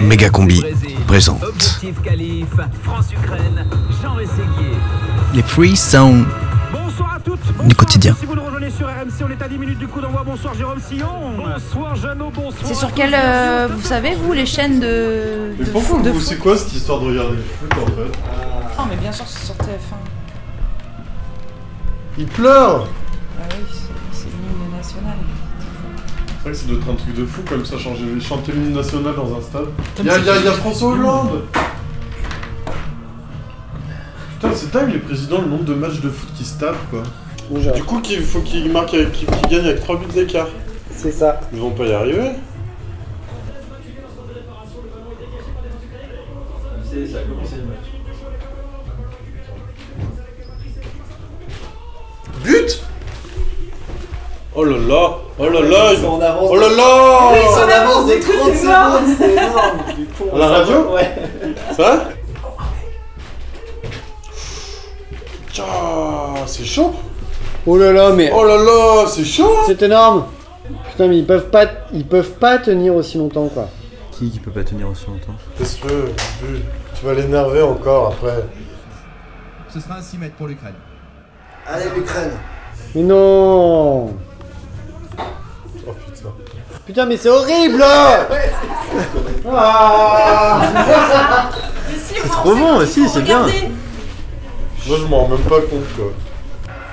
Mégacombi présente. Les Free Sound du quotidien. C'est sur quelle, euh, vous savez, vous, les chaînes de. Mais de pourquoi c'est quoi cette histoire de regarder le foot en fait Ah, oh, mais bien sûr, c'est sur TF1. Il pleure. Ah vrai que ça doit être un truc de fou comme ça, changer, chanter l'hymne national dans un stade. Y'a y a, y a François Hollande Putain, c'est dingue les présidents, le nombre de matchs de foot qui se tapent quoi. Du coup, il faut qu'ils marquent, avec- qu'ils qu'ils gagnent avec 3 buts d'écart. C'est ça. Ils vont pas y arriver. Oh là là Oh là là Ils sont en avance. Oh là là Ils sont en avance de 30 secondes, c'est énorme. Du coup, on À la radio Ouais. Ça Tcha, c'est chaud Oh là là, mais Oh là là, c'est chaud c'est énorme. Putain, mais ils peuvent pas, ils peuvent pas tenir aussi longtemps quoi. Qui qui peut pas tenir aussi longtemps Qu'est-ce que tu Tu vas l'énerver encore après. Ce sera un 6 mètres pour l'Ukraine. Allez l'Ukraine. Mais non. Putain. Mais c'est horrible. Ah. C'est trop bon, si, c'est bien. Moi je m'en rends même pas compte quoi.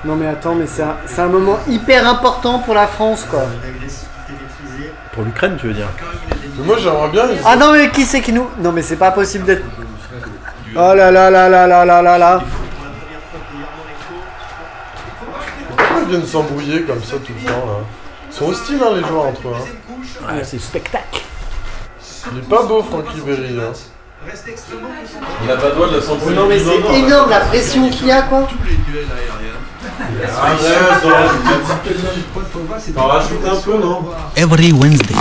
Non mais attends, mais c'est un, c'est un moment hyper important pour la France quoi. Pour l'Ukraine, tu veux dire Mais moi j'aimerais bien. Ah non mais qui c'est qui nous Non mais c'est pas possible d'être. Oh là là là là là là là là. Pourquoi ils viennent s'embrouiller comme ça tout le temps là? Ils sont hostiles hein, les joueurs entre eux. Hein. Ouais, c'est spectacle. Il est pas beau Franck Ribéry. Hein. Il a pas droit de la s'embrouiller. Non mais c'est énorme la pression qu'il y a quoi. Every Wednesday.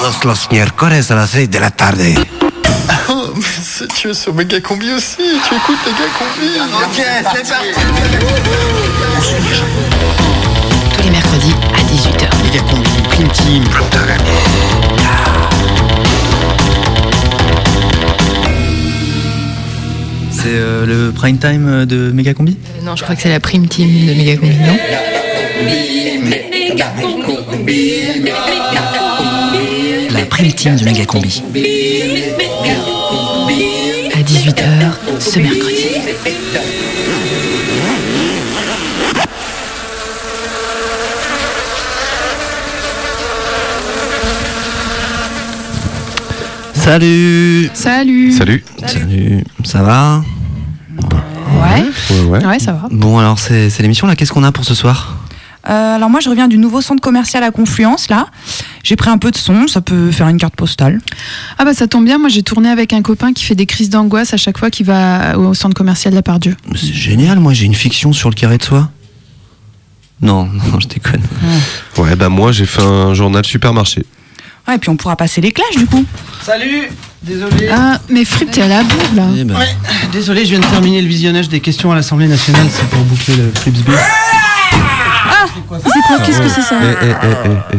todos los miércoles a las 6 de la tarde. Si tu es sur Méga Combi aussi, tu écoutes Méga Combi. Ok, c'est parti. 18h. Méga Combi, Prime Team. C'est euh, le prime time euh, de Méga Combi non, je crois que c'est la prime team de Méga Combi, non? La prime team de Méga Combi. À 18h ce mercredi. Salut Salut Salut. Salut, ça va Ouais, Ouais, ouais. ouais, ça va. Bon alors c'est c'est l'émission là, qu'est-ce qu'on a pour ce soir? Euh, alors moi je reviens du nouveau centre commercial à Confluence là. J'ai pris un peu de son, ça peut faire une carte postale. Ah bah ça tombe bien, moi j'ai tourné avec un copain qui fait des crises d'angoisse à chaque fois qu'il va au centre commercial de la Pardieu. C'est génial, moi j'ai une fiction sur le carré de soie. Non, non, je déconne. Ouais, bah moi j'ai fait un journal supermarché. Ouais, et puis on pourra passer les clashs du coup. Salut Désolé. Ah, mais Fripp, t'es à la bourre là. Eh ben, Ouais, désolé, je viens de terminer le visionnage des questions à l'Assemblée nationale, c'est pour boucler le Flipsby. C'est quoi Qu'est-ce que c'est ça Eh, eh, eh, eh, eh.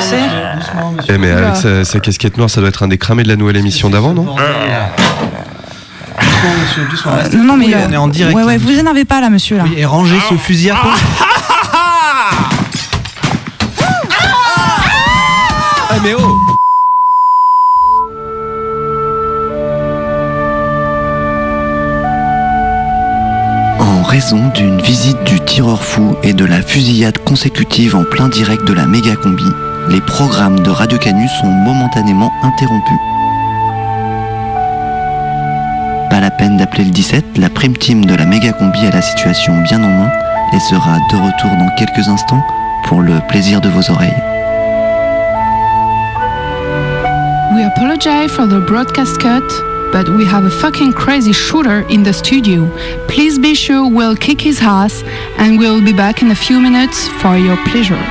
C'est Doucement, monsieur. Eh, mais avec sa, sa casquette noire, ça doit être un des cramés de la nouvelle émission d'avant, non. Doucement, monsieur, doucement. Non non mais Oui, euh, on est en direct. Ouais là, ouais, vous énervez pas là monsieur là. Oui, et rangez ce fusil à pompe. En raison d'une visite du tireur fou et de la fusillade consécutive en plein direct de la méga combi, les programmes de Radio Canus sont momentanément interrompus. Pas la peine d'appeler le 17, la prime team de la méga combi a la situation bien en main et sera de retour dans quelques instants pour le plaisir de vos oreilles. We apologize for the broadcast cut, but we have a fucking crazy shooter in the studio. Please be sure we'll kick his ass and we'll be back in a few minutes for your pleasure.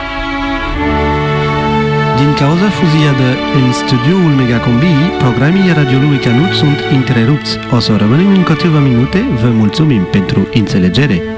Din cauza fuzijadă în studioul Megacombii, programii radiului Canut sunt întrerupți. O să rămânem în câteva minute. Vă mulțumim pentru înțelegere.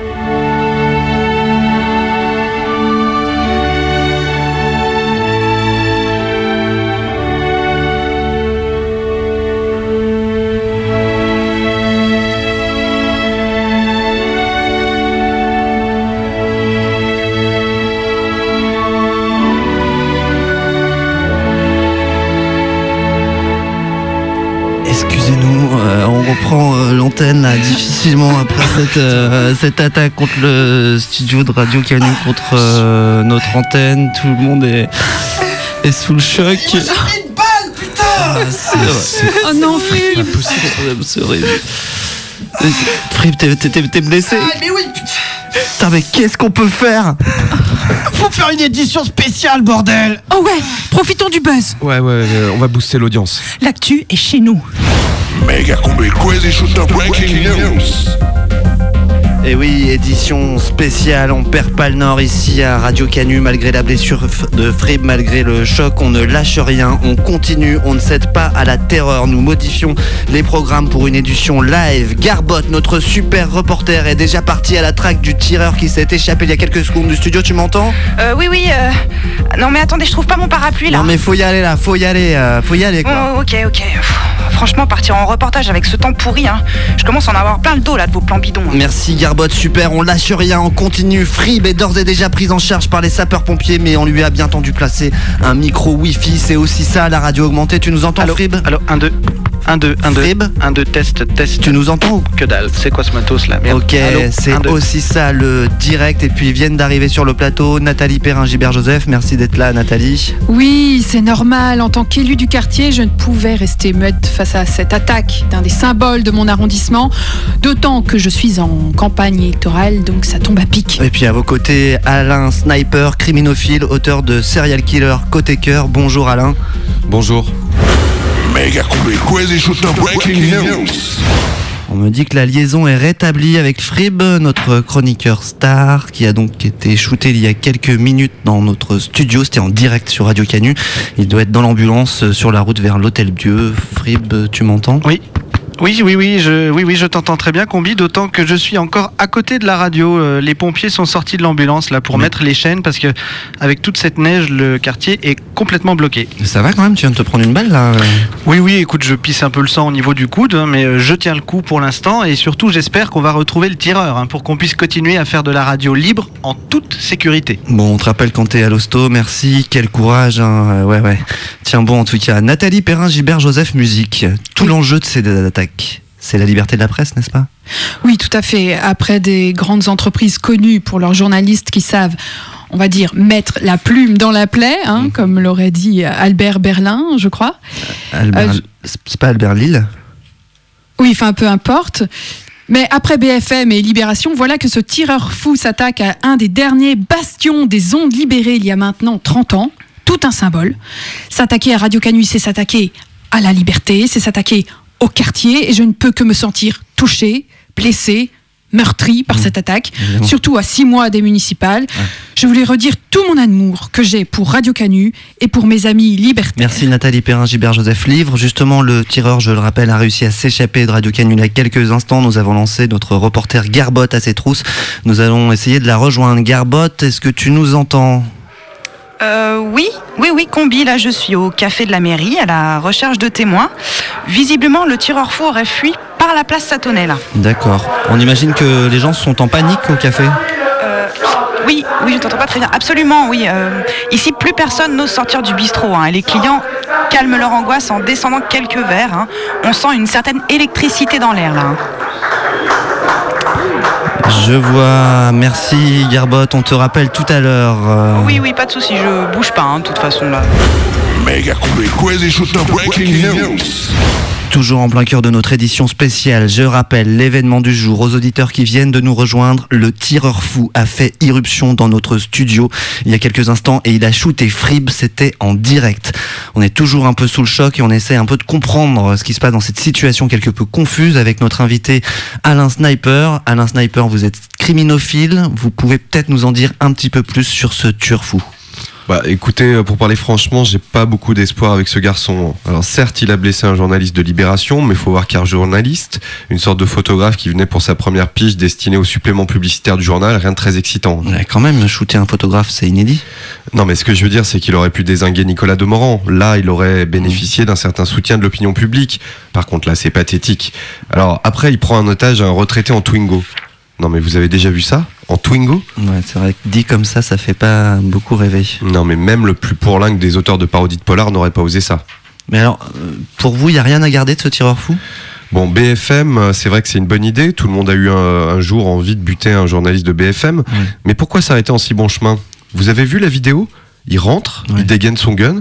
L'antenne là, difficilement après cette, euh, cette attaque contre le studio de Radio Canu, contre euh, notre antenne. Tout le monde est, est sous le choc. Ah, c'est vrai. Oh non, Frib Impossible, c'est horrible. Frib, t'es- t'es t'es blessé mais oui Putain, mais qu'est-ce qu'on peut faire? Faut faire une édition spéciale, bordel Oh ouais, profitons du buzz. Ouais, ouais, euh, on va booster l'audience. L'actu est chez nous. Mega Combi Crazy Shooter Breaking News. Et oui, édition spéciale, on perd pas le nord ici à Radio Canu malgré la blessure de Frib, malgré le choc, on ne lâche rien, on continue, on ne cède pas à la terreur. Nous modifions les programmes pour une édition live. Garbot, notre super reporter, est déjà parti à la traque du tireur qui s'est échappé il y a quelques secondes du studio, tu m'entends? Euh, oui, oui. euh, Non, mais attendez, je trouve pas mon parapluie là. Non mais faut y aller là, faut y aller, euh, faut y aller quoi. Oh, ok, ok. Franchement, partir en reportage avec ce temps pourri, hein, je commence à en avoir plein le dos là de vos plans bidons. hein. Merci Garbot, super, on lâche rien, on continue. Frib est d'ores et déjà prise en charge par les sapeurs-pompiers, mais on lui a bien tendu placer un micro Wi-Fi. C'est aussi ça la radio augmentée. Tu nous entends, Frib? Allô, 1, 2, 1, 2, 1, 2. Frib? 1, 2, test, test. Tu nous entends? Ou Que dalle, c'est quoi ce matos là? Merde. Ok, Allô, c'est aussi ça le direct. Et puis ils viennent d'arriver sur le plateau Nathalie Perrin, Gilbert Joseph. Merci d'être là, Nathalie. Oui, c'est normal. En tant qu'élu du quartier, je ne pouvais rester muette face à cette attaque d'un des symboles de mon arrondissement. D'autant que je suis en campagne électorale, donc ça tombe à pic. Et puis à vos côtés, Alain Sniper, criminophile, auteur de Serial Killer Côté Cœur. Bonjour Alain. Bonjour. Mega Combi Crazy Shooter Breaking News. On me dit que la liaison est rétablie avec Frib, notre chroniqueur star, qui a donc été shooté il y a quelques minutes dans notre studio. C'était en direct sur Radio Canu. Il doit être dans l'ambulance euh, sur la route vers l'Hôtel Dieu. Frib, tu m'entends? Oui. Oui, oui, oui, je, oui, oui, je t'entends très bien, Combi, d'autant que je suis encore à côté de la radio. Euh, Les pompiers sont sortis de l'ambulance là pour mettre les chaînes parce que avec toute cette neige, le quartier est complètement bloqué. Ça va quand même Tu viens de te prendre une balle là Oui, oui, écoute, je pisse un peu le sang au niveau du coude, hein, mais euh, je tiens le coup pour l'instant et surtout j'espère qu'on va retrouver le tireur hein, pour qu'on puisse continuer à faire de la radio libre en toute sécurité. Bon, on te rappelle quand t'es à l'hosto, merci, quel courage, hein. euh, ouais, ouais. Tiens bon, en tout cas, Nathalie Perrin, Gilbert Joseph, musique. Tout l'enjeu de ces attaques, c'est la liberté de la presse, n'est-ce pas? Oui, tout à fait. Après des grandes entreprises connues pour leurs journalistes qui savent, on va dire, mettre la plume dans la plaie, hein, comme l'aurait dit Albert Berlin, je crois. Albert, Euh, je- C'est pas Albert Lille Oui, enfin, peu importe. Mais après BFM et Libération, voilà que ce tireur fou s'attaque à un des derniers bastions des ondes libérées il y a maintenant 30 ans. Tout un symbole. S'attaquer à Radio Canu, c'est s'attaquer à la liberté, c'est s'attaquer au quartier. Et je ne peux que me sentir touché, blessé, meurtri par cette attaque. Surtout à six mois des municipales. Je voulais redire tout mon amour que j'ai pour Radio Canu et pour mes amis libertaires. Merci Nathalie Perrin, Gilbert Joseph Livre. Justement, le tireur, je le rappelle, a réussi à s'échapper de Radio Canu il y a quelques instants. Nous avons lancé notre reporter Garbot à ses trousses. Nous allons essayer de la rejoindre. Garbot, est-ce que tu nous entends? Euh, oui, oui, oui, combi. Là, je suis au café de la mairie à la recherche de témoins. Visiblement, le tireur fou aurait fui par la place Satonnet, là. D'accord. On imagine que les gens sont en panique au café Euh, oui, oui, je t'entends pas très bien. Absolument, oui. euh, ici, plus personne n'ose sortir du bistrot. hein, et les clients calment leur angoisse en descendant quelques verres. hein. On sent une certaine électricité dans l'air, là. hein. Je vois. Merci Garbot. On te rappelle tout à l'heure. euh, Oui, oui, pas de souci. Je bouge pas, hein, de toute façon, là. Mega Combi Crazy Shooter Breaking News. Toujours en plein cœur de notre édition spéciale, je rappelle l'événement du jour aux auditeurs qui viennent de nous rejoindre. Le tireur fou a fait irruption dans notre studio il y a quelques instants et il a shooté Frib, c'était en direct. On est toujours un peu sous le choc et on essaie un peu de comprendre ce qui se passe dans cette situation quelque peu confuse avec notre invité Alain Sniper. Alain Sniper, vous êtes criminophile, vous pouvez peut-être nous en dire un petit peu plus sur ce tueur fou. Bah écoutez, euh, pour parler franchement, j'ai pas beaucoup d'espoir avec ce garçon. Alors certes, il a blessé un journaliste de Libération, mais faut voir qu'un journaliste, une sorte de photographe qui venait pour sa première pige destinée au supplément publicitaire du journal, rien de très excitant. Ouais, quand même, shooter un photographe, c'est inédit. Non, mais ce que je veux dire, c'est qu'il aurait pu désinguer Nicolas Demorand. Là, il aurait bénéficié d'un certain soutien de l'opinion publique. Par contre, là, c'est pathétique. Alors, après, il prend un otage un retraité en Twingo. Non, mais vous avez déjà vu ça En Twingo Ouais, c'est vrai que dit comme ça, ça fait pas beaucoup rêver. Non, mais même le plus pourlingue des auteurs de parodies de polar n'aurait pas osé ça. Mais alors, euh, pour vous, il n'y a rien à garder de ce tireur fou? Bon, BFM, euh, c'est vrai que c'est une bonne idée. Tout le monde a eu un, un jour envie de buter un journaliste de BFM. Mais pourquoi s'arrêter en si bon chemin? Vous avez vu la vidéo? Il rentre, il dégaine son gun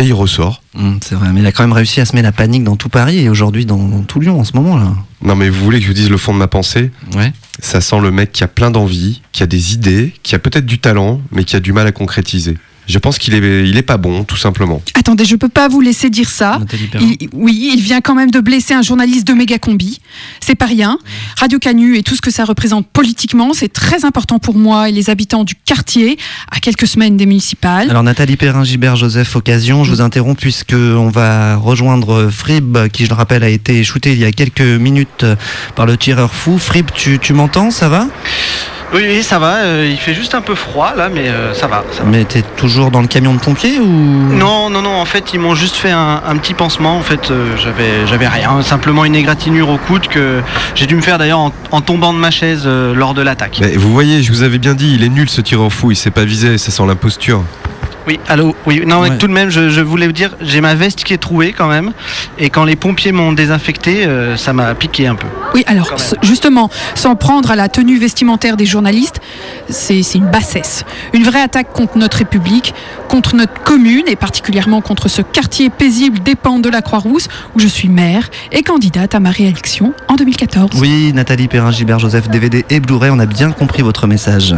et il ressort. Hum, c'est vrai, mais il a quand même réussi à semer la panique dans tout Paris et aujourd'hui dans, dans tout Lyon en ce moment là. Non, mais vous voulez que je vous dise le fond de ma pensée? Ouais. Ça sent le mec qui a plein d'envie, qui a des idées, qui a peut-être du talent, mais qui a du mal à concrétiser. Je pense qu'il est, il est pas bon, tout simplement. Attendez, je peux pas vous laisser dire ça. Il- oui, il vient quand même de blesser un journaliste de méga combi. C'est pas rien. Radio Canu et tout ce que ça représente politiquement, c'est très important pour moi et les habitants du quartier, à quelques semaines des municipales. Alors Nathalie Perrin, Gilbert, Joseph, occasion, je vous interromps puisque on va rejoindre Frib, qui je le rappelle a été shooté il y a quelques minutes par le tireur fou. Frib, tu, tu m'entends, ça va? Oui, oui, ça va. euh, il fait juste un peu froid là, mais euh, ça va. ça va. Mais t'es toujours dans le camion de pompiers ou? Non, non, non. En fait, ils m'ont juste fait un, un petit pansement. En fait, euh, j'avais, j'avais rien. Simplement une égratignure au coude que j'ai dû me faire d'ailleurs en, en tombant de ma chaise euh, lors de l'attaque. Mais vous voyez, je vous avais bien dit, il est nul ce tireur fou, il s'est pas visé, ça sent l'imposture. Oui, allô. Oui, non, Ouais. tout de même, je, je voulais vous dire, j'ai ma veste qui est trouée quand même. Et quand les pompiers m'ont désinfecté, euh, ça m'a piqué un peu. Oui, alors justement, s'en prendre à la tenue vestimentaire des journalistes, c'est c'est une bassesse. Une vraie attaque contre notre République, contre notre commune et particulièrement contre ce quartier paisible dépend de la Croix-Rousse où je suis maire et candidate à ma réélection en 2014. Oui, Nathalie Perrin, Gilbert, Joseph, DVD et Blu-ray, on a bien compris votre message.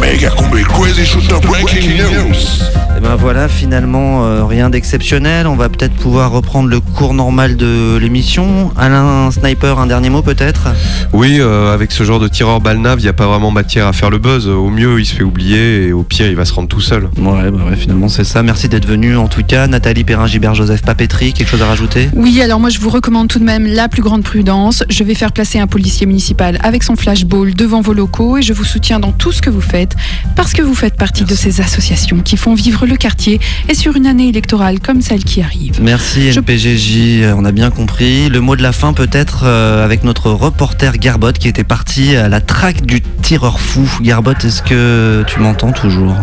Mega Combi Crazy Shooter Breaking News. Et ben voilà, finalement, euh, rien d'exceptionnel. On va peut-être pouvoir reprendre le cours normal de l'émission. Alain Sniper, un dernier mot peut-être? Oui, euh, avec ce genre de tireur balnave, il n'y a pas vraiment matière à faire le buzz. Au mieux, il se fait oublier et au pire, il va se rendre tout seul. Ouais, bah ouais, finalement c'est ça. Merci d'être venu en tout cas. Nathalie Perrin, Gilbert, Joseph Papeterie, quelque chose à rajouter? Oui, alors moi je vous recommande tout de même la plus grande prudence. Je vais faire placer un policier municipal avec son flashball devant vos locaux et je vous soutiens dans tout ce que vous faites parce que vous faites partie de ces associations qui font vivre le quartier et sur une année électorale comme celle qui arrive. Merci Je- NPGJ, euh, on a bien compris. Le mot de la fin peut-être euh, avec notre reporter Garbot qui était parti à la traque du tireur fou. Garbot, est-ce que tu m'entends toujours?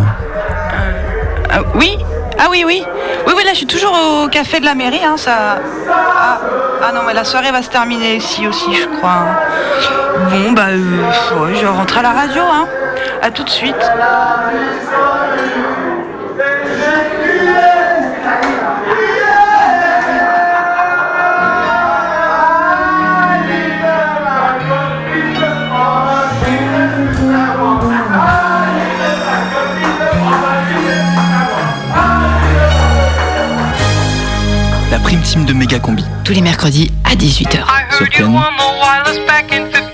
Ah, oui Ah oui, oui. Oui, oui, là, je suis toujours au café de la mairie. Hein, ça... ah, ah non, mais la soirée va se terminer ici aussi, je crois. hein. Bon, bah, euh, ouais, je rentre à la radio. Hein. À tout de suite. Team de Méga Combi. Tous les mercredis à 18h. Sur.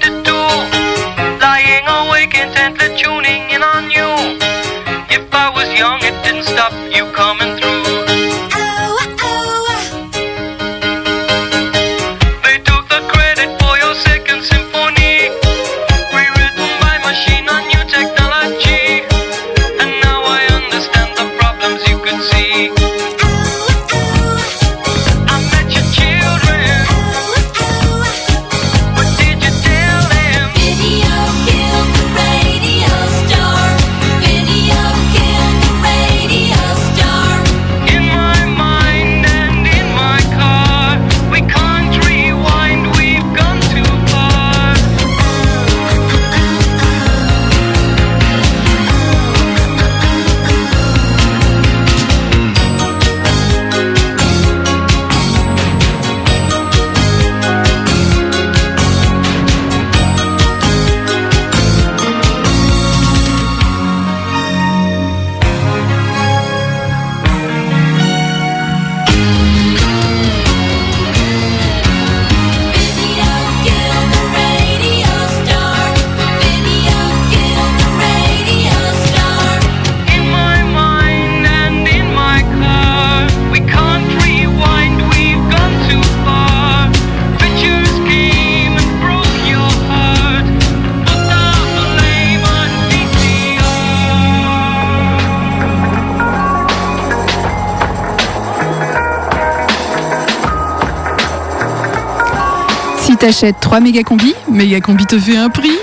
T'achètes 3 méga combi, méga combi te fait un prix.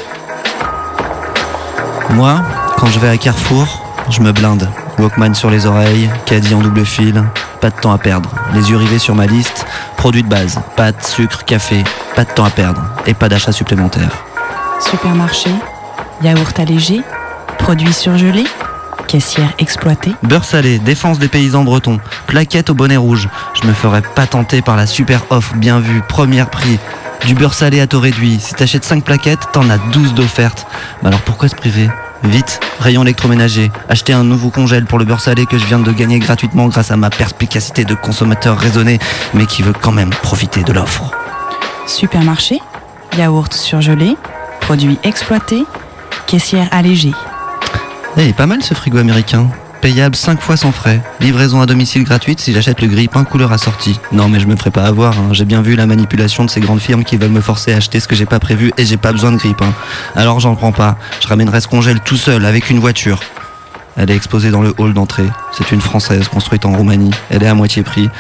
Moi, quand je vais à Carrefour, je me blinde. Walkman sur les oreilles, caddie en double fil. Pas de temps à perdre. Les yeux rivés sur ma liste. Produits de base. Pâtes, sucre, café. Pas de temps à perdre. Et pas d'achat supplémentaire. Supermarché, yaourt allégé, produits surgelés, caissière exploitée. Beurre salé, défense des paysans bretons, plaquette au bonnet rouge. Je me ferais pas tenter par la super offre bien vue, première prix. Du beurre salé à taux réduit. Si t'achètes 5 plaquettes, t'en as 12 d'offertes. Mais alors pourquoi se priver? Vite, rayon électroménager. Acheter un nouveau congèle pour le beurre salé que je viens de gagner gratuitement grâce à ma perspicacité de consommateur raisonné, mais qui veut quand même profiter de l'offre. Supermarché, yaourt surgelé, produits exploités, caissière allégée. Eh, pas mal ce frigo américain. Payable 5 fois sans frais. Livraison à domicile gratuite si j'achète le grille-pain couleur assortie. Non mais je me ferai pas avoir, hein. j'ai bien vu la manipulation de ces grandes firmes qui veulent me forcer à acheter ce que j'ai pas prévu et j'ai pas besoin de grille-pain. Alors j'en prends pas, je ramènerai ce congèle tout seul avec une voiture. Elle est exposée dans le hall d'entrée. C'est une française construite en Roumanie. Elle est à moitié prix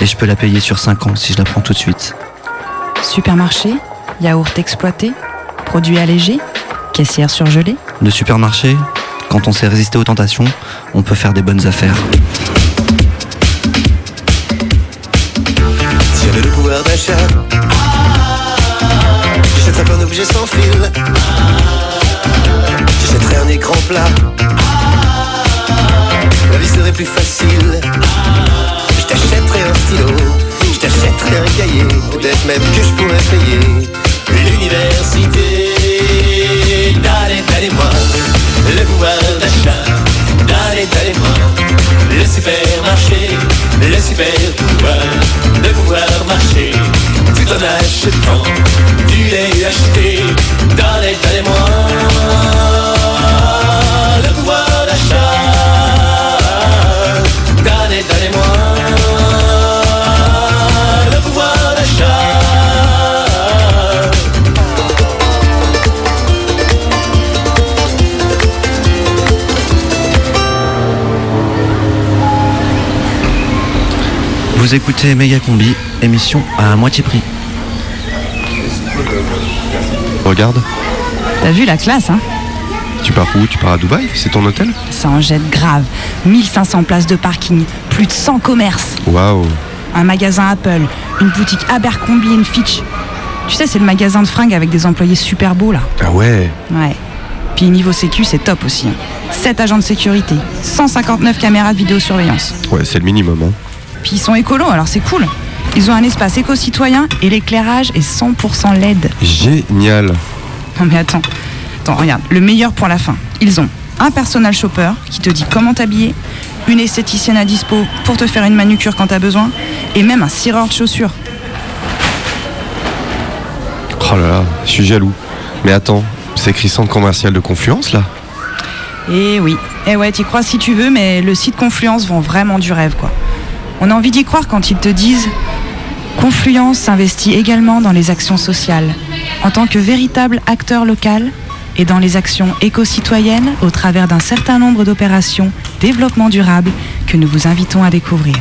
et je peux la payer sur 5 ans si je la prends tout de suite. Supermarché, yaourt exploité, produits allégés, caissière surgelée. Le supermarché, quand on sait résister aux tentations, on peut faire des bonnes affaires. Si j'avais le pouvoir d'achat, j'achèterais un objet sans fil. J'achèterais un écran plat. La vie serait plus facile. Je t'achèterais un stylo. Je t'achèterais un cahier. Peut-être même que je pourrais payer l'université. Dallez, dallez-moi le pouvoir d'achat. Dallez, dallez-moi le supermarché. Le super pouvoir de pouvoir marcher. Tout en achetant du lait acheté. Dallez, dallez-moi le pouvoir d'achat. Vous écoutez Méga Combi, émission à moitié prix. Regarde, T'as vu la classe, hein? Tu pars où? Tu pars à Dubaï? C'est ton hôtel? Ça en jette grave. 1500 places de parking, plus de 100 commerces, Waouh un magasin Apple, une boutique Abercrombie Fitch. Tu sais, c'est le magasin de fringues avec des employés super beaux là. Ah ouais? Ouais. Puis niveau sécu, c'est top aussi. 7 agents de sécurité, 159 caméras de vidéosurveillance. Ouais, c'est le minimum. Hein. Puis ils sont écolos, alors c'est cool. Ils ont un espace éco-citoyen et l'éclairage est 100% LED. Génial Non mais attends, attends, regarde, le meilleur pour la fin. Ils ont un personal shopper qui te dit comment t'habiller, une esthéticienne à dispo pour te faire une manucure quand t'as besoin, et même un cireur de chaussures. Oh là là, je suis jaloux. Mais attends, c'est écrit centre commercial de Confluence là? Eh oui, eh ouais, t'y crois si tu veux, mais le site Confluence vend vraiment du rêve, quoi. On a envie d'y croire quand ils te disent Confluence s'investit également dans les actions sociales, en tant que véritable acteur local et dans les actions éco-citoyennes au travers d'un certain nombre d'opérations développement durable que nous vous invitons à découvrir.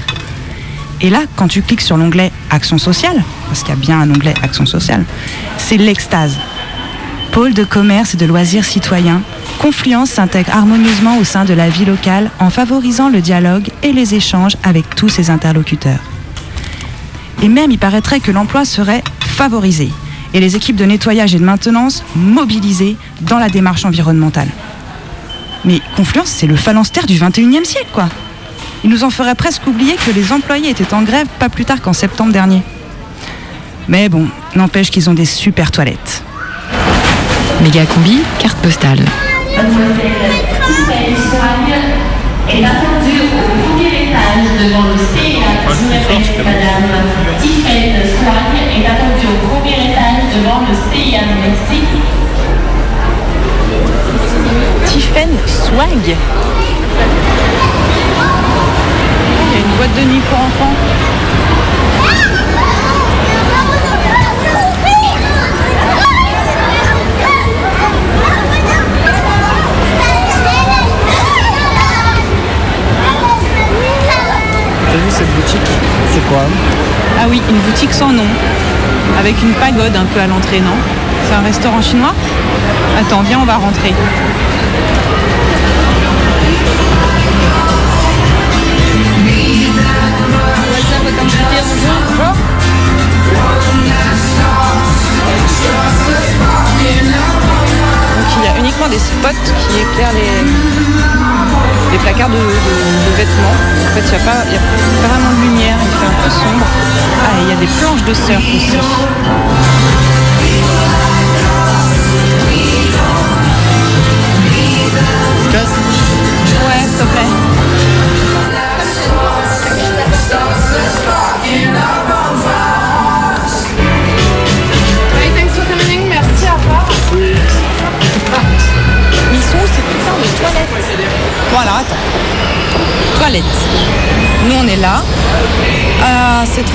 Et là, quand tu cliques sur l'onglet Action sociale, parce qu'il y a bien un onglet Action sociale, c'est l'extase. Pôle de commerce et de loisirs citoyens, Confluence s'intègre harmonieusement au sein de la vie locale en favorisant le dialogue et les échanges avec tous ses interlocuteurs. Et même, il paraîtrait que l'emploi serait favorisé et les équipes de nettoyage et de maintenance mobilisées dans la démarche environnementale. Mais Confluence, c'est le phalanstère du 21e siècle, quoi. Il nous en ferait presque oublier que les employés étaient en grève pas plus tard qu'en septembre dernier. Mais bon, n'empêche qu'ils ont des super toilettes. Méga combi, carte postale. est attendue au premier étage devant le CIAM. Madame Tiffaine Soigne est attendue au premier étage devant le CIAM. Merci. Tiffen Swag. Il y a une boîte de nuit pour enfants. Boutique C'est quoi Ah oui, une boutique sans nom, avec une pagode un peu à l'entrée, non? C'est un restaurant chinois? Attends, viens, on va rentrer. Bonjour. Donc il y a uniquement des spots qui éclairent les, les placards de, vêtements. En fait, il n'y a, pas- a pas vraiment de lumière, il fait un peu sombre. Ah, il y a des planches de surf aussi.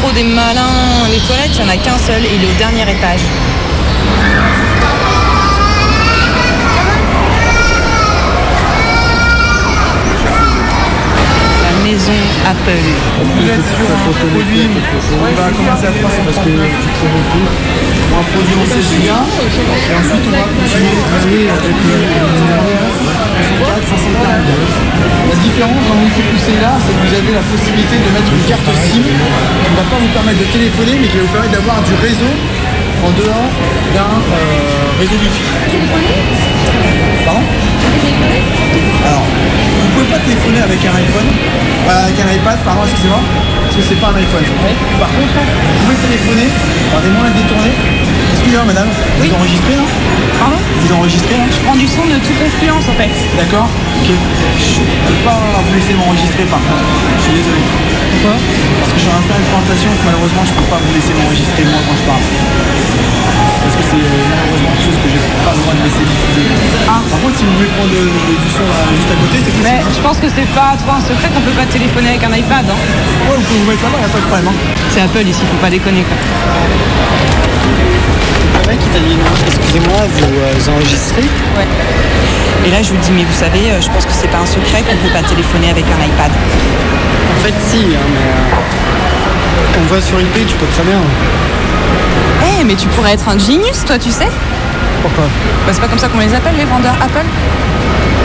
Trop des malins. Les toilettes, il n'y en a qu'un seul et il est au dernier étage. Maison Apple. Vous êtes sur un produit, on va commencer à 300 parce que tu promets tout. On va produire en bien et ensuite on va continuer à aller avec le 504, 542. La différence dans l'outil poussé là, c'est que vous avez la possibilité de mettre une carte SIM qui ne va pas vous permettre de téléphoner mais qui va vous permettre d'avoir du réseau en dehors d'un euh, réseau Wi-Fi. Pardon alors, vous pouvez pas téléphoner avec un iPhone, euh, avec un iPad, pardon, excusez-moi, parce que c'est pas un iPhone. Par contre, vous pouvez téléphoner par des moyens détournés. Madame, vous enregistrez là Pardon Vous enregistrez là Je prends du son de toute influence en fait. D'accord Ok. Je peux pas vous laisser m'enregistrer par contre. Je suis désolé. Pourquoi Parce que je suis en faire une présentation que malheureusement je peux pas vous laisser m'enregistrer moi quand je parle. Parce que c'est euh, malheureusement quelque chose que j'ai pas le droit de laisser diffuser. Par contre, si vous voulez prendre de- du son là, juste à côté, c'est possible. Mais je pense que c'est pas trop un secret qu'on peut pas téléphoner avec un iPad. Hein. Ouais, vous pouvez vous mettre là-bas, y a pas de problème. hein. C'est Apple ici, faut pas déconner quoi. Le mec, il t'a dit non, excusez-moi, vous euh, enregistrez Ouais. Et là je lui dis mais vous savez, euh, je pense que c'est pas un secret qu'on peut pas téléphoner avec un iPad. En fait, si, hein, mais euh, on voit sur eBay, tu peux très bien. Eh mais tu pourrais être un genius toi tu sais Pourquoi? Bah c'est pas comme ça qu'on les appelle les vendeurs Apple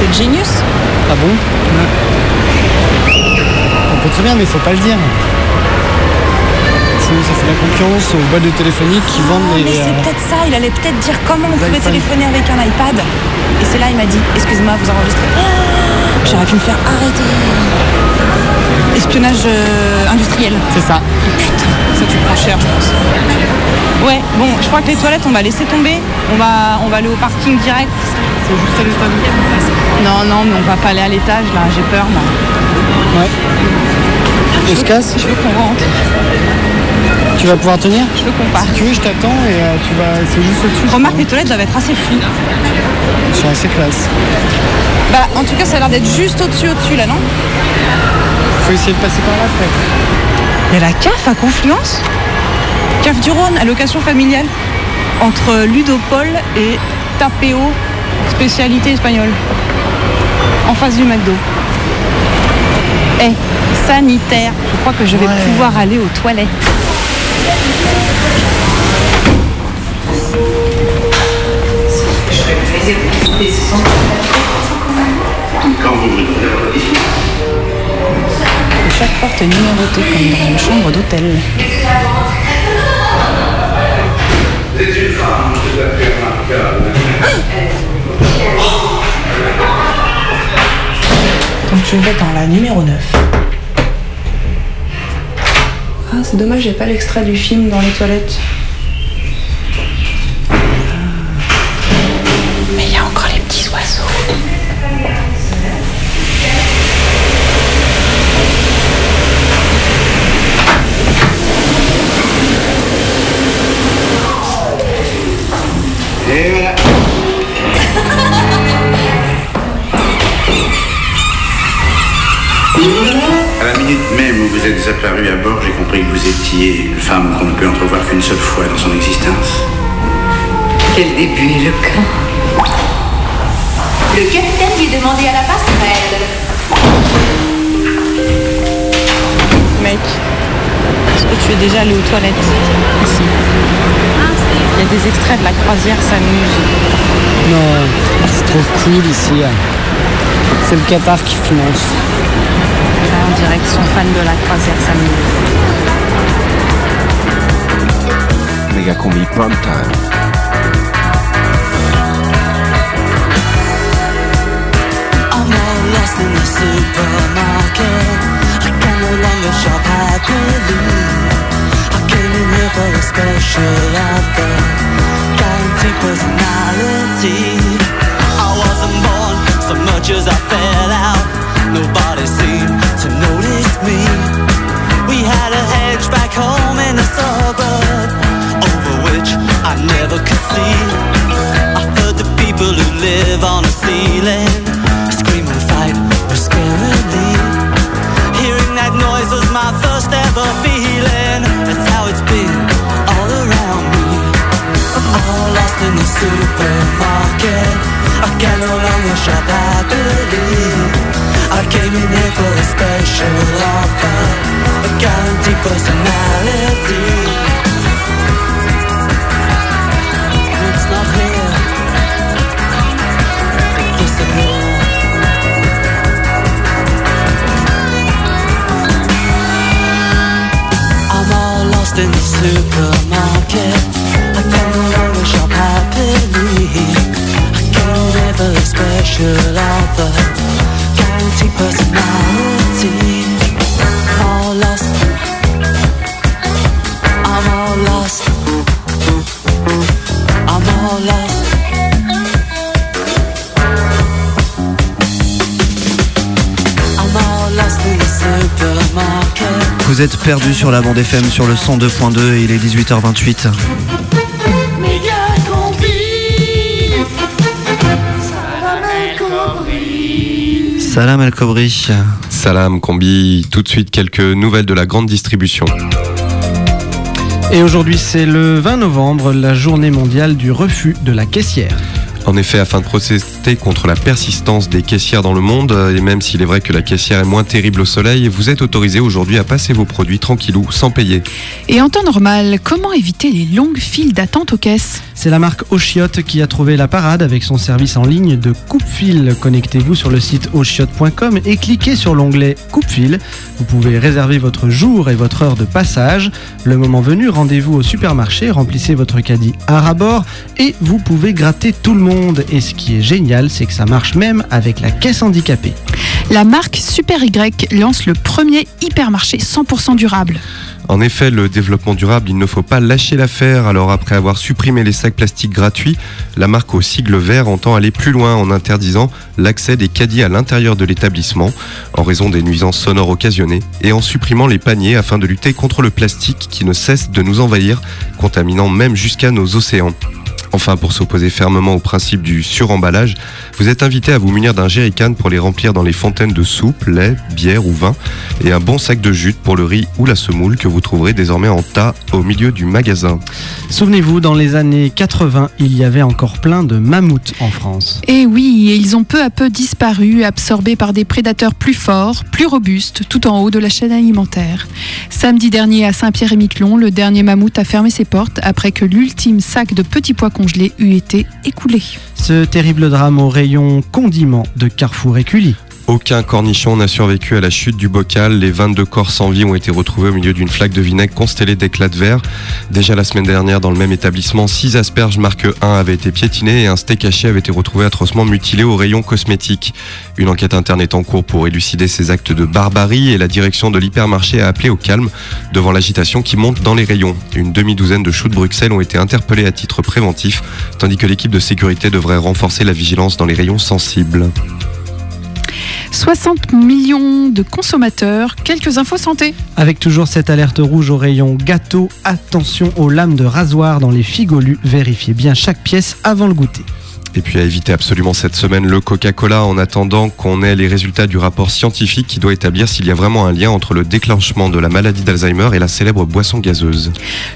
Les genius Ah bon? On peut très bien, mais faut pas le dire. Sinon, ça fait la concurrence aux boîtes de téléphonie qui vendent Ah, les. mais c'est euh, peut-être ça, il allait peut-être dire comment on pouvait téléphoner avec un iPad. Et c'est là il m'a dit, excusez-moi, vous enregistrez. Ah, J'aurais pu me faire arrêter. Espionnage euh, industriel. C'est ça. Putain, ça tu prends cher je pense. Ouais, bon, je crois que les toilettes on va laisser tomber. On va, on va aller au parking direct. C'est juste à l'étage. Non, non, mais on va pas aller à l'étage là, j'ai peur là. Ouais. On se casse Je veux qu'on rentre. Tu vas pouvoir tenir Je veux qu'on parte. Si tu veux, je t'attends et euh, tu vas. C'est juste au-dessus. Remarque, les toilettes doivent être assez floues. Ils sont assez classe. Bah, en tout cas, ça a l'air d'être juste au-dessus, au-dessus là, non? Faut essayer de passer par là après. Il y a la CAF à Confluence? CAF du Rhône, allocation familiale. Entre Ludopol et Tapeo, spécialité espagnole. En face du McDo. Eh, sanitaire. Je crois que je vais pouvoir aller aux toilettes. Chaque porte est numérotée comme dans une chambre d'hôtel. Donc je vais dans la numéro 9. Ah, c'est dommage, j'ai pas l'extrait du film dans les toilettes. Apparu à bord, j'ai compris que vous étiez une femme qu'on ne peut entrevoir qu'une seule fois dans son existence. Quel début éloquent. Le capitaine lui demandait à la passerelle. Mec, est-ce que tu es déjà allé aux toilettes Ici? Il y a des extraits de la croisière s'amuse. Non, c'est trop cool ici. C'est le Qatar qui finance. On direction fan de la croisière samedi. Méga combi prime time. I'm all lost in the supermarket. I can no longer shop happily. I came in here for a special offer, guaranteed personality. I wasn't born so much as I fell out. Nobody seemed to notice me. We had a hedge back home in the suburb, over which I never could see. I heard the people who live on the ceiling scream and fight were scarily. Hearing that noise was my first ever feeling. That's how it's been all around me. I'm all lost in the supermarket. I can no longer shop happily. In here for a special offer, a guaranteed personality. It's not here. Disappear. I'm all lost in the supermarket. I can no longer shop happily. I can't a special offer. Vous êtes perdu sur la bande FM sur le 102.2 et il est 18h28. Salam El Kobri. Salam Combi, tout de suite quelques nouvelles de la grande distribution. Et aujourd'hui, c'est le 20 novembre, la journée mondiale du refus de la caissière. En effet, afin de protester contre la persistance des caissières dans le monde, et même s'il est vrai que la caissière est moins terrible au soleil, vous êtes autorisé aujourd'hui à passer vos produits tranquillou, sans payer. Et en temps normal, comment éviter les longues files d'attente aux caisses? C'est la marque Oshiote qui a trouvé la parade avec son service en ligne de coupe-fil. Connectez-vous sur le site oshiote.com et cliquez sur l'onglet coupe-fil. Vous pouvez réserver votre jour et votre heure de passage. Le moment venu, rendez-vous au supermarché, remplissez votre caddie à rabord et vous pouvez gratter tout le monde. Et ce qui est génial, c'est que ça marche même avec la caisse handicapée. La marque Super Y lance le premier hypermarché 100% durable. En effet, le développement durable, il ne faut pas lâcher l'affaire. Alors après avoir supprimé les sacs plastiques gratuits, la marque au sigle vert entend aller plus loin en interdisant l'accès des caddies à l'intérieur de l'établissement en raison des nuisances sonores occasionnées et en supprimant les paniers afin de lutter contre le plastique qui ne cesse de nous envahir, contaminant même jusqu'à nos océans. Enfin, pour s'opposer fermement au principe du suremballage, vous êtes invité à vous munir d'un jerrycan pour les remplir dans les fontaines de soupe, lait, bière ou vin, et un bon sac de jute pour le riz ou la semoule que vous trouverez désormais en tas au milieu du magasin. Souvenez-vous, dans les années 80, il y avait encore plein de mammouths en France. Et oui, et ils ont peu à peu disparu, absorbés par des prédateurs plus forts, plus robustes, tout en haut de la chaîne alimentaire. Samedi dernier à Saint-Pierre-et-Miquelon, le dernier mammouth a fermé ses portes après que l'ultime sac de petits pois congelés eut été écoulé. Ce terrible drame au rayon condiments de Carrefour et Cully. Aucun cornichon n'a survécu à la chute du bocal. Les 22 corps sans vie ont été retrouvés au milieu d'une flaque de vinaigre constellée d'éclats de verre. Déjà la semaine dernière, dans le même établissement, 6 asperges marque 1 avaient été piétinées et un steak haché avait été retrouvé atrocement mutilé au rayon cosmétique. Une enquête interne est en cours pour élucider ces actes de barbarie et la direction de l'hypermarché a appelé au calme devant l'agitation qui monte dans les rayons. Une demi-douzaine de choux de Bruxelles ont été interpellés à titre préventif, tandis que l'équipe de sécurité devrait renforcer la vigilance dans les rayons sensibles. 60 millions de consommateurs, quelques infos santé. Avec toujours cette alerte rouge au rayon gâteau, attention aux lames de rasoir dans les figolus, vérifiez bien chaque pièce avant le goûter. Et puis à éviter absolument cette semaine le Coca-Cola en attendant qu'on ait les résultats du rapport scientifique qui doit établir s'il y a vraiment un lien entre le déclenchement de la maladie d'Alzheimer et la célèbre boisson gazeuse.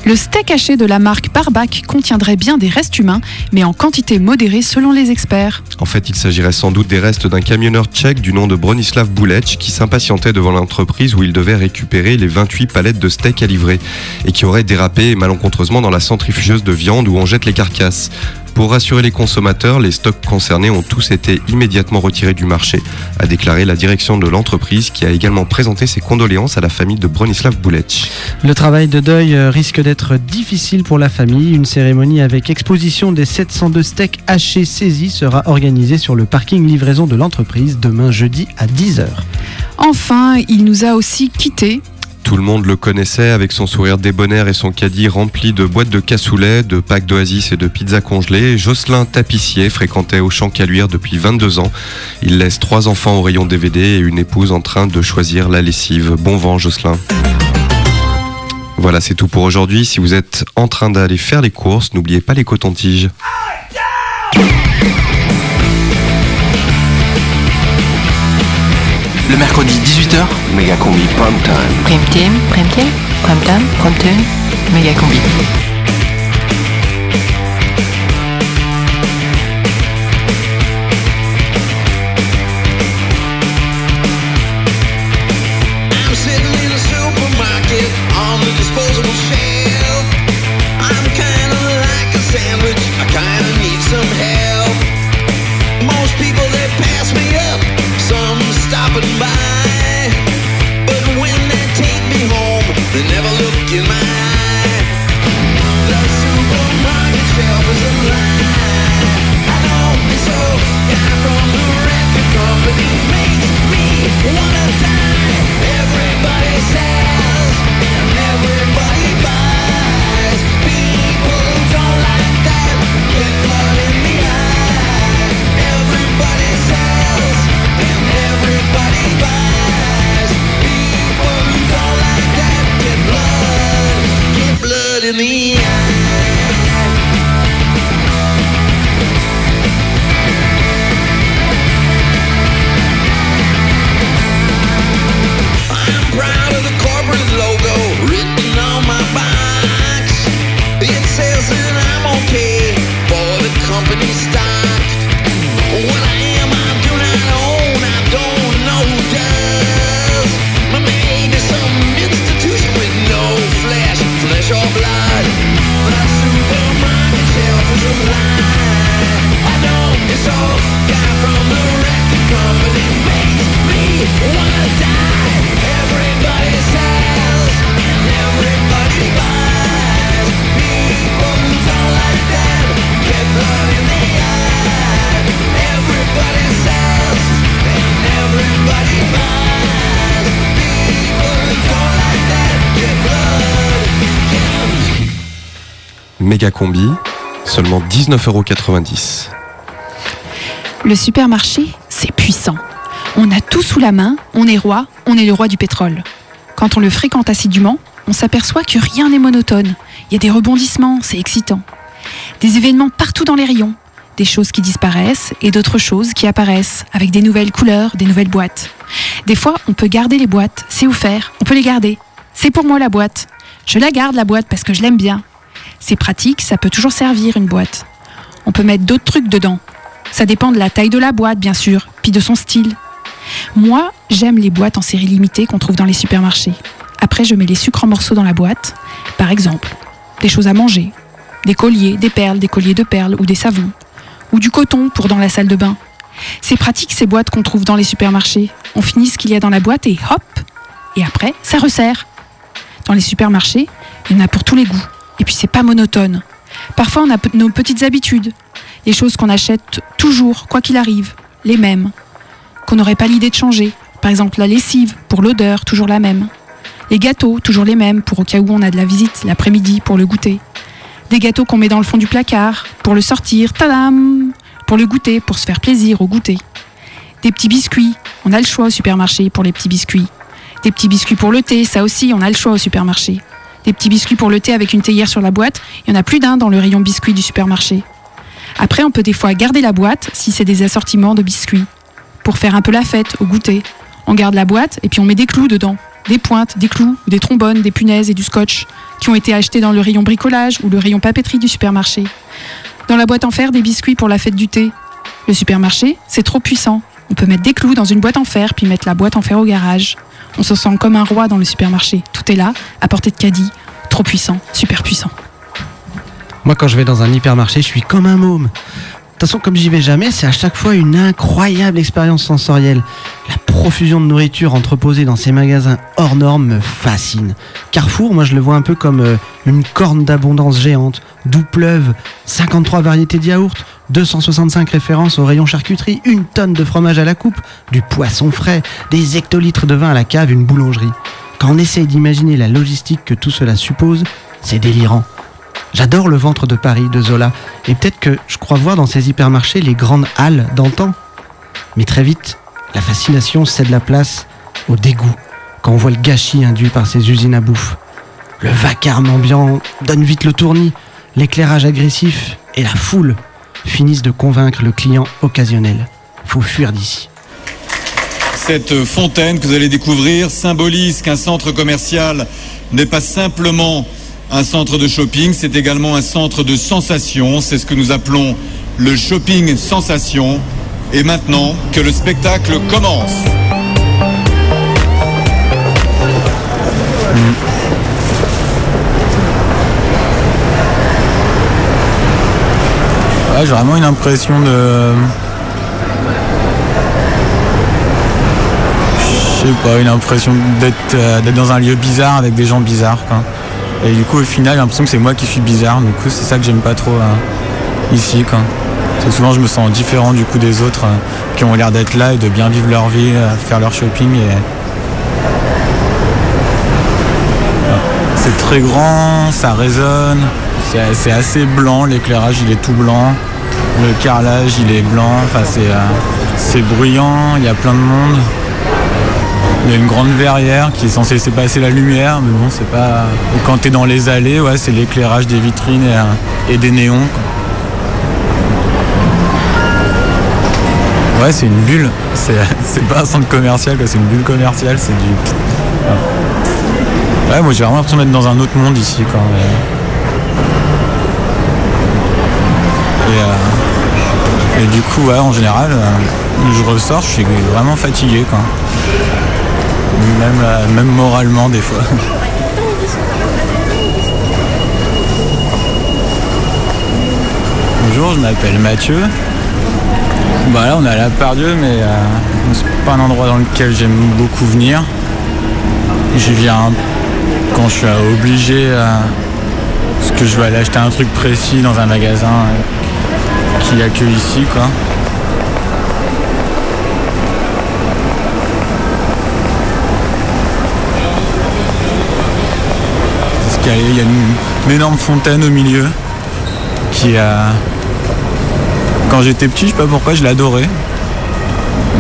Le steak haché de la marque Barbac contiendrait bien des restes humains, mais en quantité modérée selon les experts. En fait, il s'agirait sans doute des restes d'un camionneur tchèque du nom de Bronislav Boulec qui s'impatientait devant l'entreprise où il devait récupérer les 28 palettes de steak à livrer et qui aurait dérapé malencontreusement dans la centrifugeuse de viande où on jette les carcasses. Pour rassurer les consommateurs, les stocks concernés ont tous été immédiatement retirés du marché, a déclaré la direction de l'entreprise qui a également présenté ses condoléances à la famille de Bronislav Bulec. Le travail de deuil euh, risque d'être difficile pour la famille. Une cérémonie avec exposition des 702 steaks hachés saisis sera organisée sur le parking livraison de l'entreprise demain jeudi à 10h. Enfin, il nous a aussi quittés. Tout le monde le connaissait avec son sourire débonnaire et son caddie rempli de boîtes de cassoulet, de packs d'oasis et de pizzas congelées. Jocelyn Tapissier fréquentait Auchan Caluire depuis 22 ans. Il laisse trois enfants au rayon DVD et une épouse en train de choisir la lessive. Bon vent, Jocelyn. Voilà, c'est tout pour aujourd'hui. Si vous êtes en train d'aller faire les courses, n'oubliez pas les cotons-tiges. Le mercredi 18h, méga combi prime time. Prime team, prime team, prime time, prime time, méga combi. Combi, seulement 19,90€. Le supermarché, c'est puissant. On a tout sous la main, on est roi, on est le roi du pétrole. Quand on le fréquente assidûment, on s'aperçoit que rien n'est monotone. Il y a des rebondissements, c'est excitant. Des événements partout dans les rayons. Des choses qui disparaissent et d'autres choses qui apparaissent avec des nouvelles couleurs, des nouvelles boîtes. Des fois, on peut garder les boîtes, c'est offert, on peut les garder. C'est pour moi la boîte. Je la garde la boîte parce que je l'aime bien. C'est pratique, ça peut toujours servir une boîte. On peut mettre d'autres trucs dedans. Ça dépend de la taille de la boîte, bien sûr, puis de son style. Moi, j'aime les boîtes en série limitée qu'on trouve dans les supermarchés. Après, je mets les sucres en morceaux dans la boîte. Par exemple, des choses à manger, des colliers, des perles, des colliers de perles ou des savons, ou du coton pour dans la salle de bain. C'est pratique ces boîtes qu'on trouve dans les supermarchés. On finit ce qu'il y a dans la boîte et hop Et après, ça resserre. Dans les supermarchés, il y en a pour tous les goûts. Et puis c'est pas monotone. Parfois, on a nos petites habitudes. Les choses qu'on achète toujours, quoi qu'il arrive, les mêmes. Qu'on n'aurait pas l'idée de changer. Par exemple, la lessive, pour l'odeur, toujours la même. Les gâteaux, toujours les mêmes, pour au cas où on a de la visite l'après-midi pour le goûter. Des gâteaux qu'on met dans le fond du placard, pour le sortir, tadam Pour le goûter, pour se faire plaisir au goûter. Des petits biscuits, on a le choix au supermarché pour les petits biscuits. Des petits biscuits pour le thé, ça aussi, on a le choix au supermarché. Des petits biscuits pour le thé avec une théière sur la boîte, il y en a plus d'un dans le rayon biscuits du supermarché. Après, on peut des fois garder la boîte si c'est des assortiments de biscuits. Pour faire un peu la fête au goûter. On garde la boîte et puis on met des clous dedans. Des pointes, des clous, ou des trombones, des punaises et du scotch qui ont été achetés dans le rayon bricolage ou le rayon papeterie du supermarché. Dans la boîte en fer, des biscuits pour la fête du thé. Le supermarché, c'est trop puissant. On peut mettre des clous dans une boîte en fer puis mettre la boîte en fer au garage. On se sent comme un roi dans le supermarché. Tout est là, à portée de caddie. Trop puissant, super puissant. Moi, quand je vais dans un hypermarché, je suis comme un môme. De toute façon, comme j'y vais jamais, c'est à chaque fois une incroyable expérience sensorielle. La profusion de nourriture entreposée dans ces magasins hors normes me fascine. Carrefour, moi, je le vois un peu comme euh, une corne d'abondance géante, d'où pleuvent 53 variétés de yaourts, 265 références au rayon charcuterie, une tonne de fromage à la coupe, du poisson frais, des hectolitres de vin à la cave, une boulangerie. Quand on essaye d'imaginer la logistique que tout cela suppose, c'est délirant. J'adore le ventre de Paris de Zola, et peut-être que je crois voir dans ces hypermarchés les grandes halles d'antan. Mais très vite, la fascination cède la place au dégoût quand on voit le gâchis induit par ces usines à bouffe. Le vacarme ambiant donne vite le tournis, l'éclairage agressif et la foule finissent de convaincre le client occasionnel. Faut fuir d'ici. Cette fontaine que vous allez découvrir symbolise qu'un centre commercial n'est pas simplement un centre de shopping, c'est également un centre de sensation. C'est ce que nous appelons le shopping sensation. Et maintenant que le spectacle commence. J'ai vraiment une impression de. Je sais pas, une impression d'être euh, dans un lieu bizarre avec des gens bizarres. Et du coup, au final, j'ai l'impression que c'est moi qui suis bizarre. Du coup, c'est ça que j'aime pas trop euh, ici. Souvent, je me sens différent du coup des autres euh, qui ont l'air d'être là et de bien vivre leur vie, euh, faire leur shopping. C'est très grand, ça résonne, c'est assez blanc, l'éclairage il est tout blanc, le carrelage il est blanc, enfin c'est euh, c'est bruyant, il y a plein de monde. Il y a une grande verrière qui est censée laisser passer la lumière, mais bon c'est pas. Quand t'es dans les allées, ouais c'est l'éclairage des vitrines et, des néons. Ouais c'est une bulle, c'est pas un centre commercial c'est une bulle commerciale, c'est du. Ouais. Moi j'ai vraiment l'impression d'être dans un autre monde ici euh, et du coup, ouais, en général, euh, je ressors, je suis vraiment fatigué, quoi. Même, euh, même moralement, des fois. Bonjour, je m'appelle Mathieu. Bah là, on est à la Pardieu, mais euh, c'est pas un endroit dans lequel j'aime beaucoup venir. Je viens quand je suis euh, obligé, euh, parce que je vais aller acheter un truc précis dans un magasin euh, qu'il n'y a que ici, quoi. Il y a une, énorme fontaine au milieu qui a. Quand j'étais petit, je sais pas pourquoi, je l'adorais.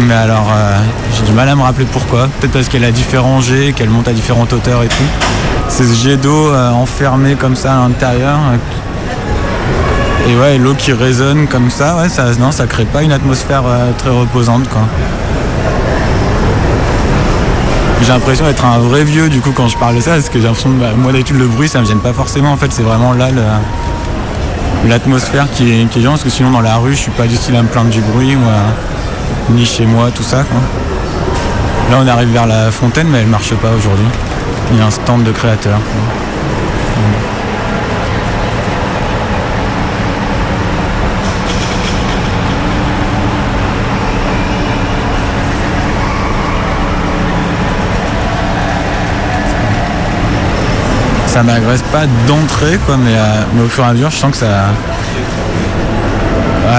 Mais alors, euh, j'ai du mal à me rappeler pourquoi. Peut-être parce qu'elle a différents jets, qu'elle monte à différentes hauteurs et tout. C'est ce jet d'eau euh, enfermé comme ça à l'intérieur. euh, et ouais, l'eau qui résonne comme ça, ouais, ça, non, ça crée pas une atmosphère très reposante, quoi. J'ai l'impression d'être un vrai vieux du coup quand je parle de ça, parce que j'ai l'impression bah, moi d'habitude le bruit ça me gêne pas forcément en fait, c'est vraiment là l'atmosphère qui est, qui parce que sinon dans la rue je suis pas du style à me plaindre du bruit ou à- ni chez moi, tout ça quoi. Là on arrive vers la fontaine mais elle marche pas aujourd'hui. Il y a un stand de créateurs. Ça m'agresse pas d'entrée quoi mais, euh, mais au fur et à mesure je sens que ça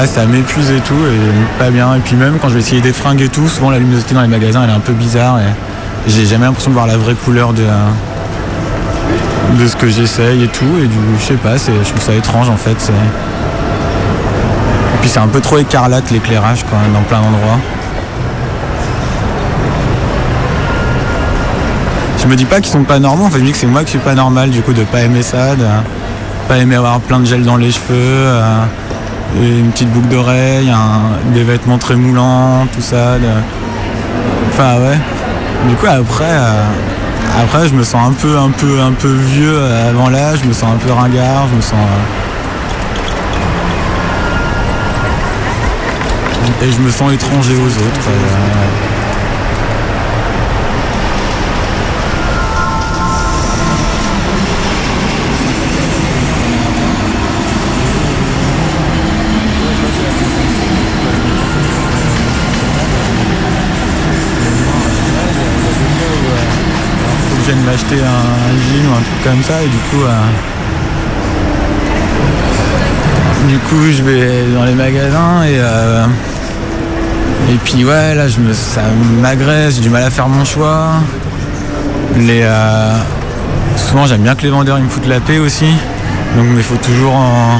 ça m'épuise et tout et pas bien. Et puis même quand je vais essayer des fringues et tout souvent la luminosité dans les magasins elle est un peu bizarre et j'ai jamais l'impression de voir la vraie couleur de de ce que j'essaye et tout et du je sais pas je trouve ça étrange en fait et puis c'est un peu trop écarlate l'éclairage quand dans plein d'endroits je me dis pas qu'ils sont pas normaux, en fait je me dis que c'est moi qui suis pas normal du coup de pas aimer ça, de pas aimer avoir plein de gel dans les cheveux, euh, une petite boucle d'oreille, des vêtements très moulants, tout ça. Enfin ouais. Du coup après euh, après je me sens un peu un peu un peu vieux avant l'âge, je me sens un peu ringard, je me sens euh, et je me sens étranger aux autres. M'acheter un jean ou un truc comme ça et du coup euh, du coup je vais dans les magasins et euh, et puis ouais là je me ça m'agresse, j'ai du mal à faire mon choix. Les euh, souvent j'aime bien que les vendeurs ils me foutent la paix aussi. Donc il faut toujours en,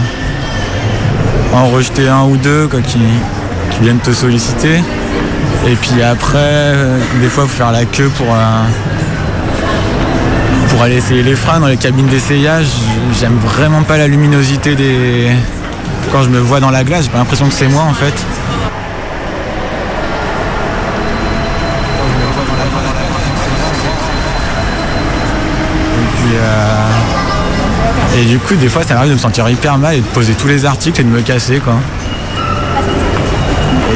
rejeter un ou deux quoi, qui, viennent te solliciter. Et puis après, des fois, faut faire la queue pour, pour aller essayer les freins dans les cabines d'essayage. J'aime vraiment pas la luminosité des. Quand je me vois dans la glace, j'ai pas l'impression que c'est moi en fait. Et euh, du coup, des fois, ça m'arrive de me sentir hyper mal et de poser tous les articles et de me casser, quoi.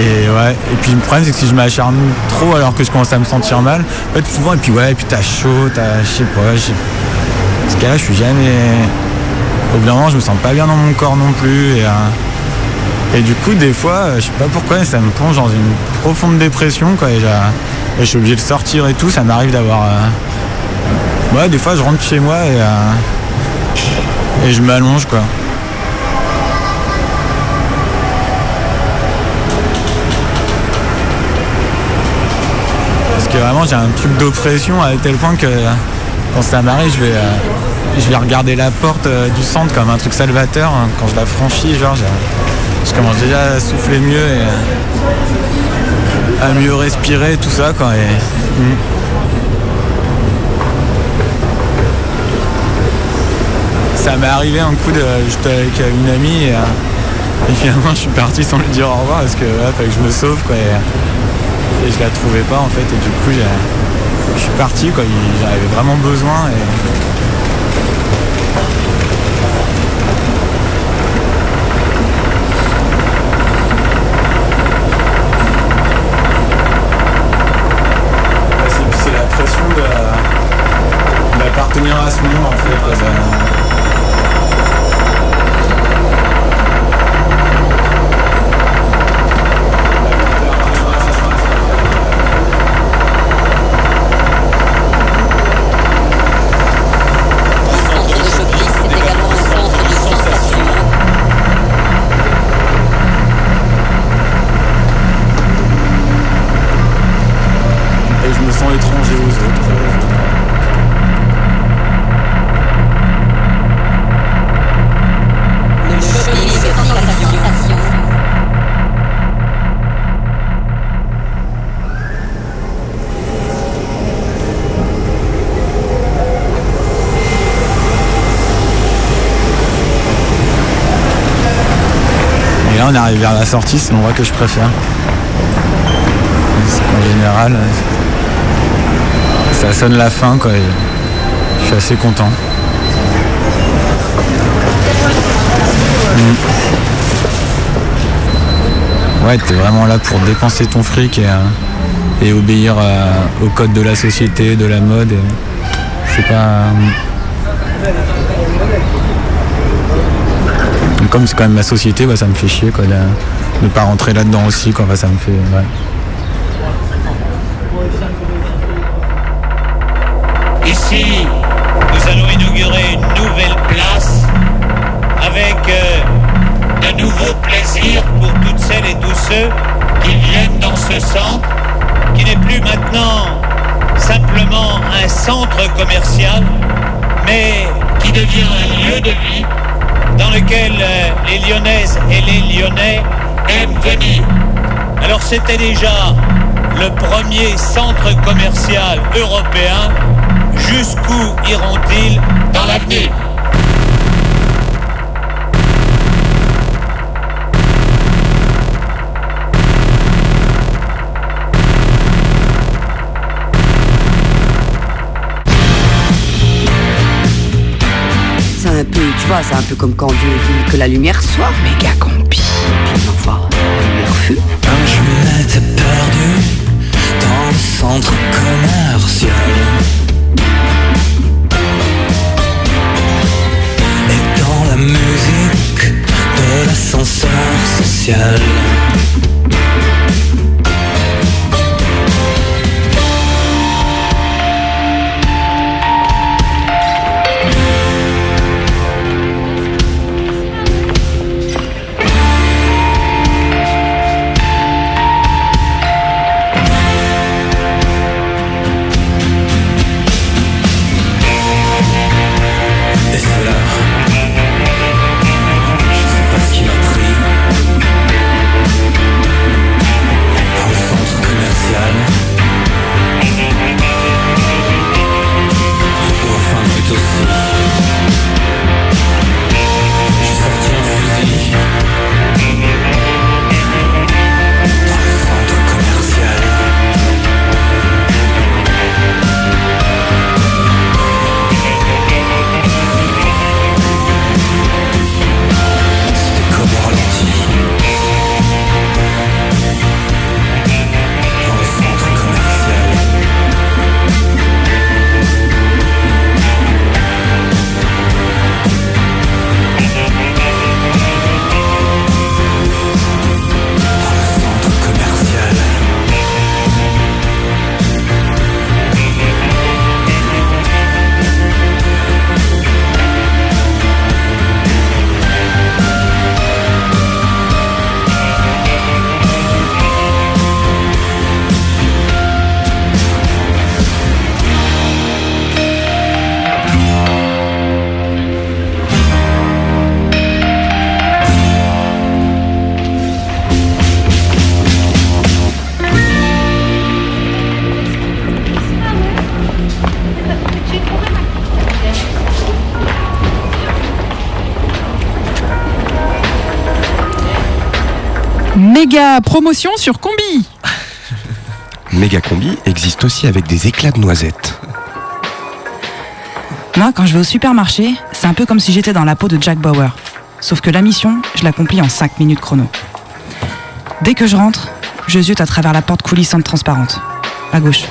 Et ouais, et puis le problème c'est que si je m'acharne trop alors que je commence à me sentir mal, en fait souvent et puis ouais, et puis t'as chaud, t'as je sais pas, je sais- Dans ce cas-là je suis jamais. Au bout d'un moment je me sens pas bien dans mon corps non plus et, euh, et du coup des fois, je sais pas pourquoi, ça me plonge dans une profonde dépression quoi et je suis obligé de sortir et tout, ça m'arrive d'avoir. euh, Ouais des fois je rentre chez moi et, euh, et je m'allonge quoi. Vraiment j'ai un truc d'oppression à tel point que quand ça m'arrive je vais, euh, je vais regarder la porte euh, du centre comme un truc salvateur. hein. Quand je la franchis, genre je commence déjà à souffler mieux et euh, à mieux respirer, tout ça quoi. Et, Mm. Ça m'est arrivé un coup de. J'étais avec une amie et, finalement je suis parti sans lui dire au revoir parce que fallait que je me sauve et je la trouvais pas en fait et du coup je suis parti quoi, Il- j'en avais vraiment besoin et. Ouais, c'est- la pression d'appartenir à ce monde en fait. quoi, de- et je me sens étranger aux autres. Et là on arrive vers la sortie, c'est l'endroit que je préfère. Parce qu'en général, ça sonne la fin quoi. je suis assez content. Mm. Ouais, t'es vraiment là pour dépenser ton fric et, euh, obéir euh, au code de la société, de la mode. C'est pas. Comme c'est quand même ma société, bah, ça me fait chier quoi, de ne pas rentrer là-dedans aussi. Bah, ça me fait. Ici, nous allons inaugurer une nouvelle place avec euh, de nouveaux plaisirs pour toutes celles et tous ceux qui viennent dans ce centre, qui n'est plus maintenant simplement un centre commercial, mais qui devient un lieu de vie dans lequel euh, les Lyonnaises et les Lyonnais aiment venir. Alors c'était déjà le premier centre commercial européen. Jusqu'où iront-ils dans l'avenir? C'est un peu comme quand Dieu dit que la lumière soit. Méga. Puis parfois, la lumière fut. Un juillet était perdu dans le centre commercial. Et dans la musique de l'ascenseur social. Méga promotion sur Combi Méga combi existe aussi avec des éclats de noisettes. Moi, quand je vais au supermarché, c'est un peu comme si j'étais dans la peau de Jack Bauer. Sauf que la mission, je l'accomplis en 5 minutes chrono. Dès que je rentre, je zute à travers la porte coulissante transparente. À gauche,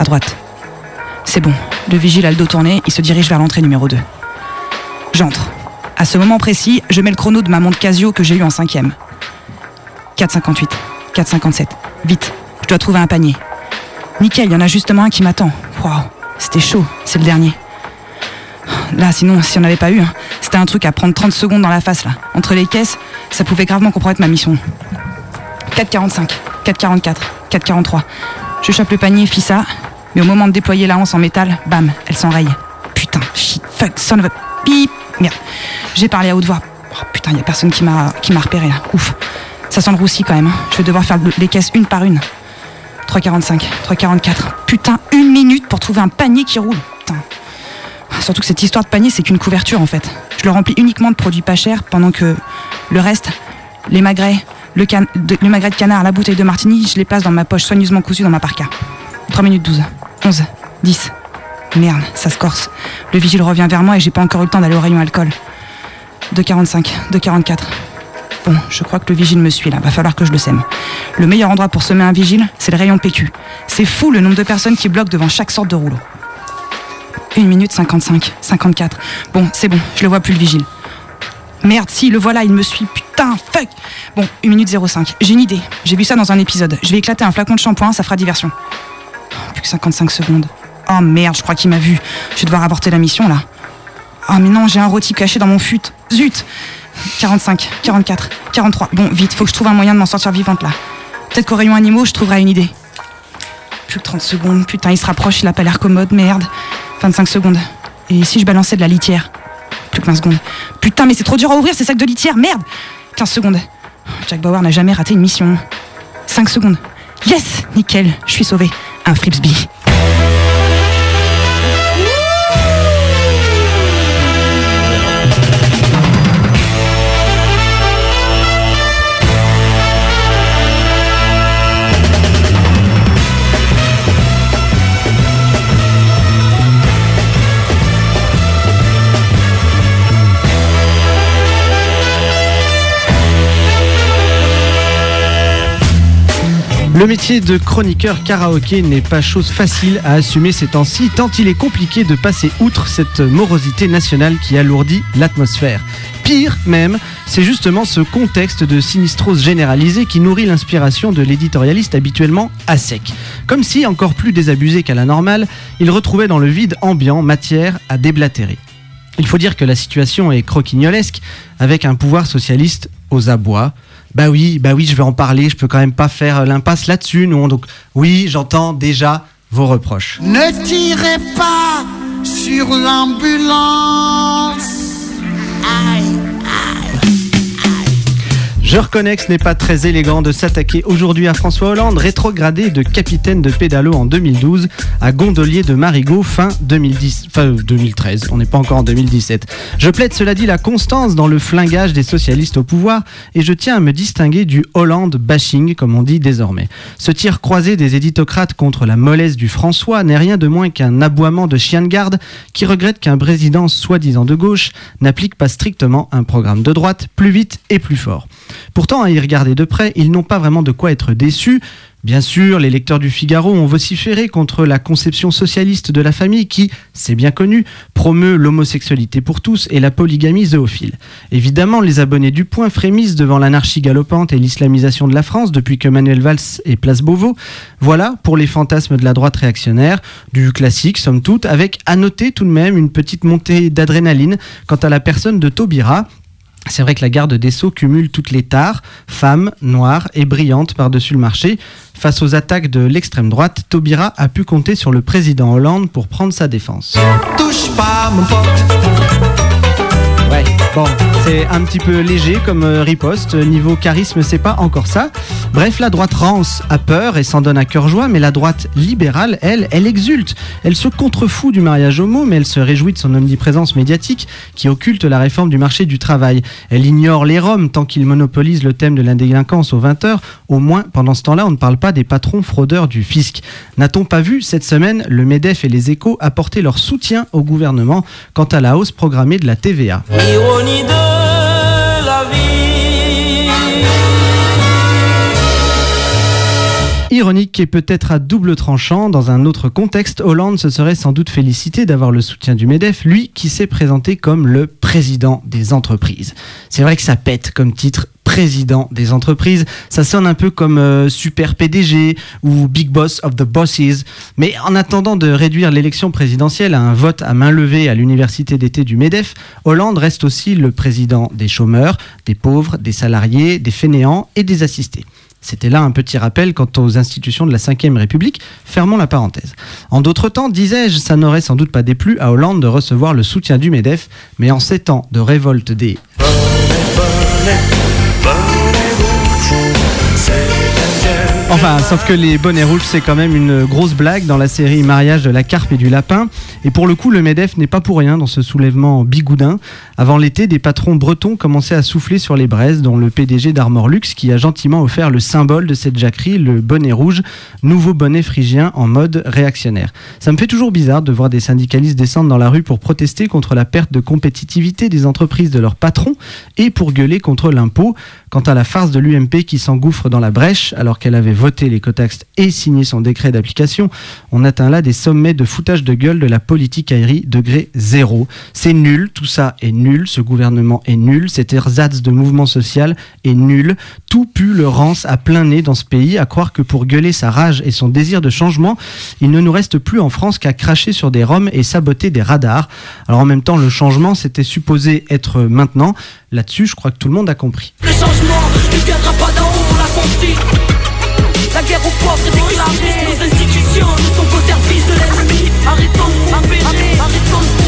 à droite. C'est bon, le vigile a le dos tourné, il se dirige vers l'entrée numéro 2. J'entre. À ce moment précis, je mets le chrono de ma montre Casio que j'ai eu en cinquième. 4,58, 4,57. Vite, je dois trouver un panier. Nickel, il y en a justement un qui m'attend. Waouh, c'était chaud, c'est le dernier. Là, sinon, si on n'avait pas eu, hein, c'était un truc à prendre 30 secondes dans la face, là. Entre les caisses, ça pouvait gravement compromettre ma mission. 4,45, 4,44, 4,43. Je chope le panier, fis ça, mais au moment de déployer la hanse en métal, bam, elle s'enraye. Putain, shit, fuck, son of a... Bip Merde. J'ai parlé à haute voix. Oh, putain, y a personne qui m'a repéré, là. Ouf. Ça sent le roussi, quand même. hein. Je vais devoir faire le- les caisses une par une. 3,45, 3,44. Putain, une minute pour trouver un panier qui roule. Putain. Surtout que cette histoire de panier, c'est qu'une couverture en fait. Je le remplis uniquement de produits pas chers pendant que le reste, les magrets, le, can- de- magret de canard, la bouteille de martini, je les place dans ma poche soigneusement cousue dans ma parka. 3 minutes 12, 11, 10. Merde, ça se corse. Le vigile revient vers moi et j'ai pas encore eu le temps d'aller au rayon alcool. 2,45, 2,44. Bon, je crois que le vigile me suit là, va falloir que je le sème. Le meilleur endroit pour semer un vigile, c'est le rayon PQ. C'est fou le nombre de personnes qui bloquent devant chaque sorte de rouleau. 1 minute 55, 54. Bon, c'est bon, je le vois plus le vigile. Merde, si, le voilà, il me suit. Putain, fuck Bon, 1 minute 05. J'ai une idée. J'ai vu ça dans un épisode. Je vais éclater un flacon de shampoing, ça fera diversion. Plus que 55 secondes. Oh merde, je crois qu'il m'a vu. Je vais devoir avorter la mission là. Oh mais non, j'ai un rôti caché dans mon fut. Zut 45, 44, 43. Bon, vite, faut que je trouve un moyen de m'en sortir vivante là. Peut-être qu'au rayon animaux, je trouverai une idée. Plus que 30 secondes. Putain, il se rapproche, il a pas l'air commode, merde. 25 secondes. Et si je balançais de la litière? Plus que 20 secondes. Putain, mais c'est trop dur à ouvrir ces sacs de litière, merde 15 secondes. Jack Bauer n'a jamais raté une mission. 5 secondes. Yes Nickel, je suis sauvé. Un Fripsby. Le métier de chroniqueur karaoké n'est pas chose facile à assumer ces temps-ci, tant il est compliqué de passer outre cette morosité nationale qui alourdit l'atmosphère. Pire même, c'est justement ce contexte de sinistrose généralisée qui nourrit l'inspiration de l'éditorialiste habituellement à sec. Comme si, encore plus désabusé qu'à la normale, il retrouvait dans le vide ambiant matière à déblatérer. Il faut dire que la situation est croquignolesque, avec un pouvoir socialiste aux abois. Bah oui, bah oui, je vais en parler, je peux quand même pas faire l'impasse là-dessus, non Donc oui, j'entends déjà vos reproches. Ne tirez pas sur l'ambulance. Aïe. Je reconnais que ce n'est pas très élégant de s'attaquer aujourd'hui à François Hollande, rétrogradé de capitaine de pédalo en 2012 à gondolier de Marigot fin 2010, enfin, euh, 2013, on n'est pas encore en 2017. Je plaide cela dit la constance dans le flingage des socialistes au pouvoir et je tiens à me distinguer du Hollande bashing comme on dit désormais. Ce tir croisé des éditocrates contre la mollesse du François n'est rien de moins qu'un aboiement de chien de garde qui regrette qu'un président soi-disant de gauche n'applique pas strictement un programme de droite plus vite et plus fort. Pourtant, à y regarder de près, ils n'ont pas vraiment de quoi être déçus. Bien sûr, les lecteurs du Figaro ont vociféré contre la conception socialiste de la famille qui, c'est bien connu, promeut l'homosexualité pour tous et la polygamie zoophile. Évidemment, les abonnés du Point frémissent devant l'anarchie galopante et l'islamisation de la France depuis que Manuel Valls est place Beauvau. Voilà pour les fantasmes de la droite réactionnaire, du classique somme toute, avec à noter tout de même une petite montée d'adrénaline quant à la personne de Taubira, c'est vrai que la garde des Sceaux cumule toutes les tares, femmes, noires et brillantes par-dessus le marché. Face aux attaques de l'extrême droite, Taubira a pu compter sur le président Hollande pour prendre sa défense. Touche pas mon pote. Ouais, bon, c'est un petit peu léger comme euh, riposte. Niveau charisme, c'est pas encore ça. Bref, la droite rance a peur et s'en donne à cœur joie, mais la droite libérale, elle, elle exulte. Elle se contrefout du mariage homo, mais elle se réjouit de son omniprésence médiatique qui occulte la réforme du marché du travail. Elle ignore les Roms tant qu'ils monopolisent le thème de la délinquance aux 20h. Au moins, pendant ce temps-là, on ne parle pas des patrons fraudeurs du fisc. N'a-t-on pas vu cette semaine le MEDEF et les échos apporter leur soutien au gouvernement quant à la hausse programmée de la TVA Ironie de Ironique et peut-être à double tranchant, dans un autre contexte, Hollande se serait sans doute félicité d'avoir le soutien du MEDEF, lui qui s'est présenté comme le président des entreprises. C'est vrai que ça pète comme titre président des entreprises, ça sonne un peu comme euh, super PDG ou big boss of the bosses, mais en attendant de réduire l'élection présidentielle à un vote à main levée à l'université d'été du MEDEF, Hollande reste aussi le président des chômeurs, des pauvres, des salariés, des fainéants et des assistés. C'était là un petit rappel quant aux institutions de la Ve République. Fermons la parenthèse. En d'autres temps, disais-je, ça n'aurait sans doute pas déplu à Hollande de recevoir le soutien du MEDEF, mais en ces temps de révolte des Enfin, sauf que les bonnets rouges, c'est quand même une grosse blague dans la série Mariage de la carpe et du lapin. Et pour le coup, le MEDEF n'est pas pour rien dans ce soulèvement bigoudin. Avant l'été, des patrons bretons commençaient à souffler sur les braises, dont le PDG d'Armor Lux, qui a gentiment offert le symbole de cette jacquerie, le bonnet rouge, nouveau bonnet phrygien en mode réactionnaire. Ça me fait toujours bizarre de voir des syndicalistes descendre dans la rue pour protester contre la perte de compétitivité des entreprises de leurs patrons et pour gueuler contre l'impôt. Quant à la farce de l'UMP qui s'engouffre dans la brèche alors qu'elle avait voté l'écotaxe et signé son décret d'application, on atteint là des sommets de foutage de gueule de la politique aérie degré zéro. C'est nul, tout ça est nul, ce gouvernement est nul, cet ersatz de mouvement social est nul, tout pue le rance à plein nez dans ce pays, à croire que pour gueuler sa rage et son désir de changement, il ne nous reste plus en France qu'à cracher sur des roms et saboter des radars. Alors en même temps, le changement, c'était supposé être maintenant. Là-dessus, je crois que tout le monde a compris. Le changement, il pas d'en haut, on l'a. La guerre aux pauvres. Nos institutions sont qu'au service. Arrêtons, arrêtons, arrêtons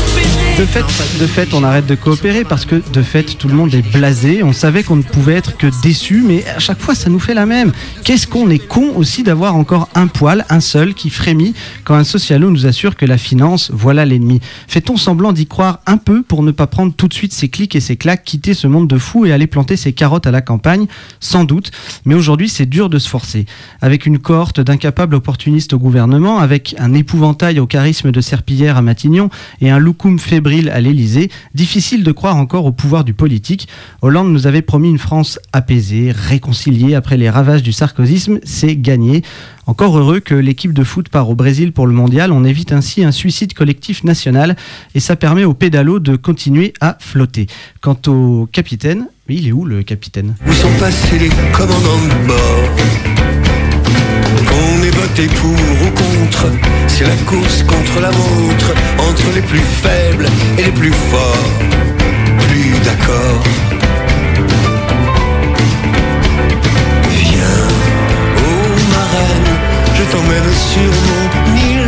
de fait, on arrête de coopérer parce que de fait, tout le monde est blasé. On savait qu'on ne pouvait être que déçu, mais à chaque fois, ça nous fait la même. Qu'est-ce qu'on est con aussi d'avoir encore un poil, un seul, qui frémit quand un socialo nous assure que la finance, voilà l'ennemi. Fait-on semblant d'y croire un peu pour ne pas prendre tout de suite ses clics et ses claques, quitter ce monde de fous et aller planter ses carottes à la campagne? Sans doute. Mais aujourd'hui, c'est dur de se forcer. Avec une cohorte d'incapables opportunistes au gouvernement, avec un épouvantail au charisme de serpillière à Matignon et un loukoum fébrile à l'Élysée, difficile de croire encore au pouvoir du politique. Hollande nous avait promis une France apaisée, réconciliée après les ravages du sarkozysme, c'est gagné. Encore heureux que l'équipe de foot part au Brésil pour le mondial, on évite ainsi un suicide collectif national et ça permet aux pédalos de continuer à flotter. Quant au capitaine, il est où le capitaine? Ait voté pour ou contre C'est la course contre la montre Entre les plus faibles et les plus forts. Plus d'accord. Viens, ô marraine Je t'emmène sur mon île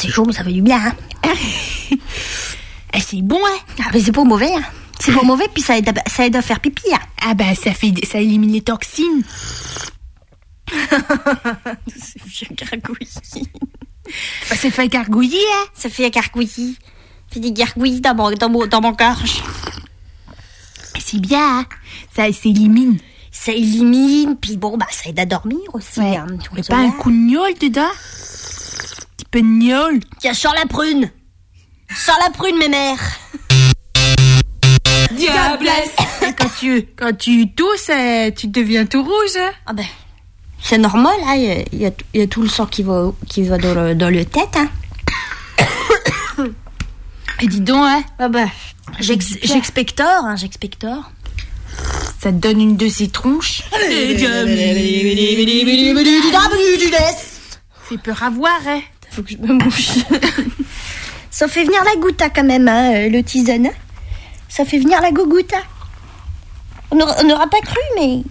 C'est chaud, mais ça fait du bien, hein Eh, C'est bon, hein Ah, mais c'est pas mauvais, hein C'est pas mauvais, puis ça aide, à, ça aide à faire pipi, hein Ah bah ça fait ça élimine les toxines. C'est vieux gargouillis. Bah, c'est fait gargouiller, hein Ça fait gargouillis. Ça fait des gargouillis dans mon, dans mon, dans mon gorge. C'est bien, hein Ça s'élimine. Ça élimine, puis bon, bah ça aide à dormir aussi. Ouais. hein, tu pas un ça. coup de gnôle dedans? Espagnol. Tiens, sors la prune. Sors la prune, mes mères. Diablesse quand tu, quand tu tousses, euh, tu deviens tout rouge. Ah ben, c'est normal, hein. Il y a- y, tout le sang qui va, qui va dans le, dans le tête, hein. Et dis donc, hein Ah ben, j'ex- j'expectore, hein, j'expectore. Ça te donne une de ces tronches. Fait peur à voir, hein Faut que je me mouche. Ça fait venir la goutte, hein, quand même, hein, euh, le tisane. Ça fait venir la gougoute. hein. On n'aura on n'aura pas cru, mais...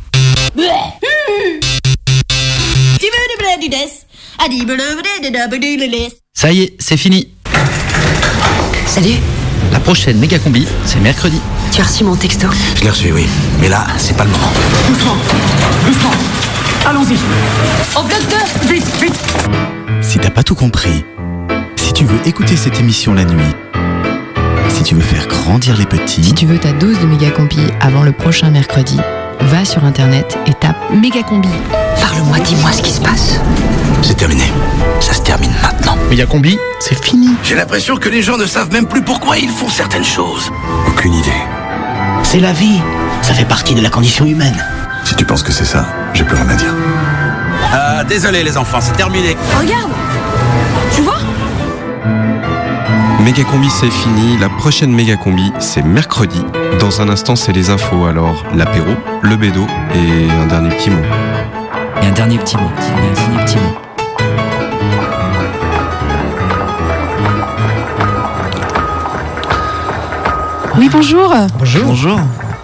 Ça y est, c'est fini. Salut, La prochaine méga combi, c'est mercredi. tu as reçu mon texto Je l'ai reçu, oui. Mais là, c'est pas le moment. Doucement, doucement. Allons-y. Au bloc 2, vite, vite. Si t'as pas tout compris, si tu veux écouter cette émission la nuit, si tu veux faire grandir les petits, Si tu veux ta dose de méga combi avant le prochain mercredi, va sur internet et tape méga combi. Parle-moi, dis-moi ce qui se passe. C'est terminé. Ça se termine maintenant. méga combi, c'est fini. J'ai l'impression que les gens ne savent même plus pourquoi ils font certaines choses. Aucune idée. C'est la vie. Ça fait partie de la condition humaine. Si tu penses que c'est ça, j'ai plus rien à dire. Ah, désolé les enfants, c'est terminé. Regarde Tu vois? Méga combi c'est fini, la prochaine méga combi c'est mercredi. Dans un instant c'est les infos, alors l'apéro, le bédo et un dernier petit mot. Et un dernier petit mot. Un dernier petit mot. Oui, bonjour. Bonjour. Bonjour.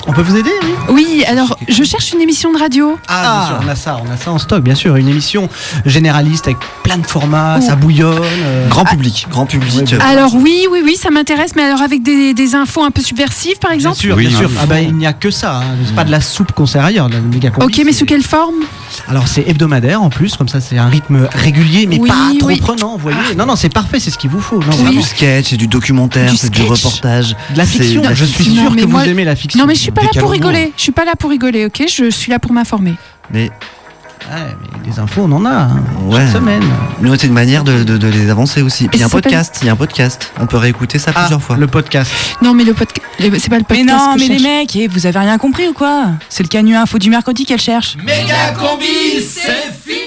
On peut vous aider, oui? Oui, alors, je cherche une émission de radio. Ah, bien sûr, on a ça, on a ça en stock, bien sûr. Une émission généraliste avec plein de formats, ça bouillonne. euh. Grand public, grand public. Alors oui, oui, oui, ça m'intéresse, mais alors avec des, des infos un peu subversives, par Bien exemple sûr, bien sûr. Ah bah, il n'y a que ça. hein. C'est pas de la soupe qu'on sert ailleurs, la méga combi, Ok, mais c'est- sous quelle forme? Alors c'est hebdomadaire en plus, comme ça c'est un rythme régulier, mais Oui, pas trop oui. prenant, vous voyez. Non, non, c'est parfait, c'est ce qu'il vous faut. Non, C'est vraiment. du sketch, c'est du documentaire, Du c'est du sketch. reportage. De la c'est fiction, de la je suis fiction. sûr Non, mais que moi- vous aimez la fiction. Non, mais je suis pas là pour rigoler. Je suis pas là pour rigoler, ok Je suis là pour m'informer. Mais Ouais, mais les infos, on en a, hein, ouais. chaque semaine. Mais c'est une manière de, de- de les avancer aussi. Puis il y a un ça podcast, il y a un podcast. On peut réécouter ça Ah, plusieurs fois. le podcast. Non, mais le podcast, c'est pas le Mais podcast. non, que je mais les cherche. mecs, eh, vous avez rien compris ou quoi? C'est le canu info du mercredi qu'elle cherche. Méga combi, c'est fini.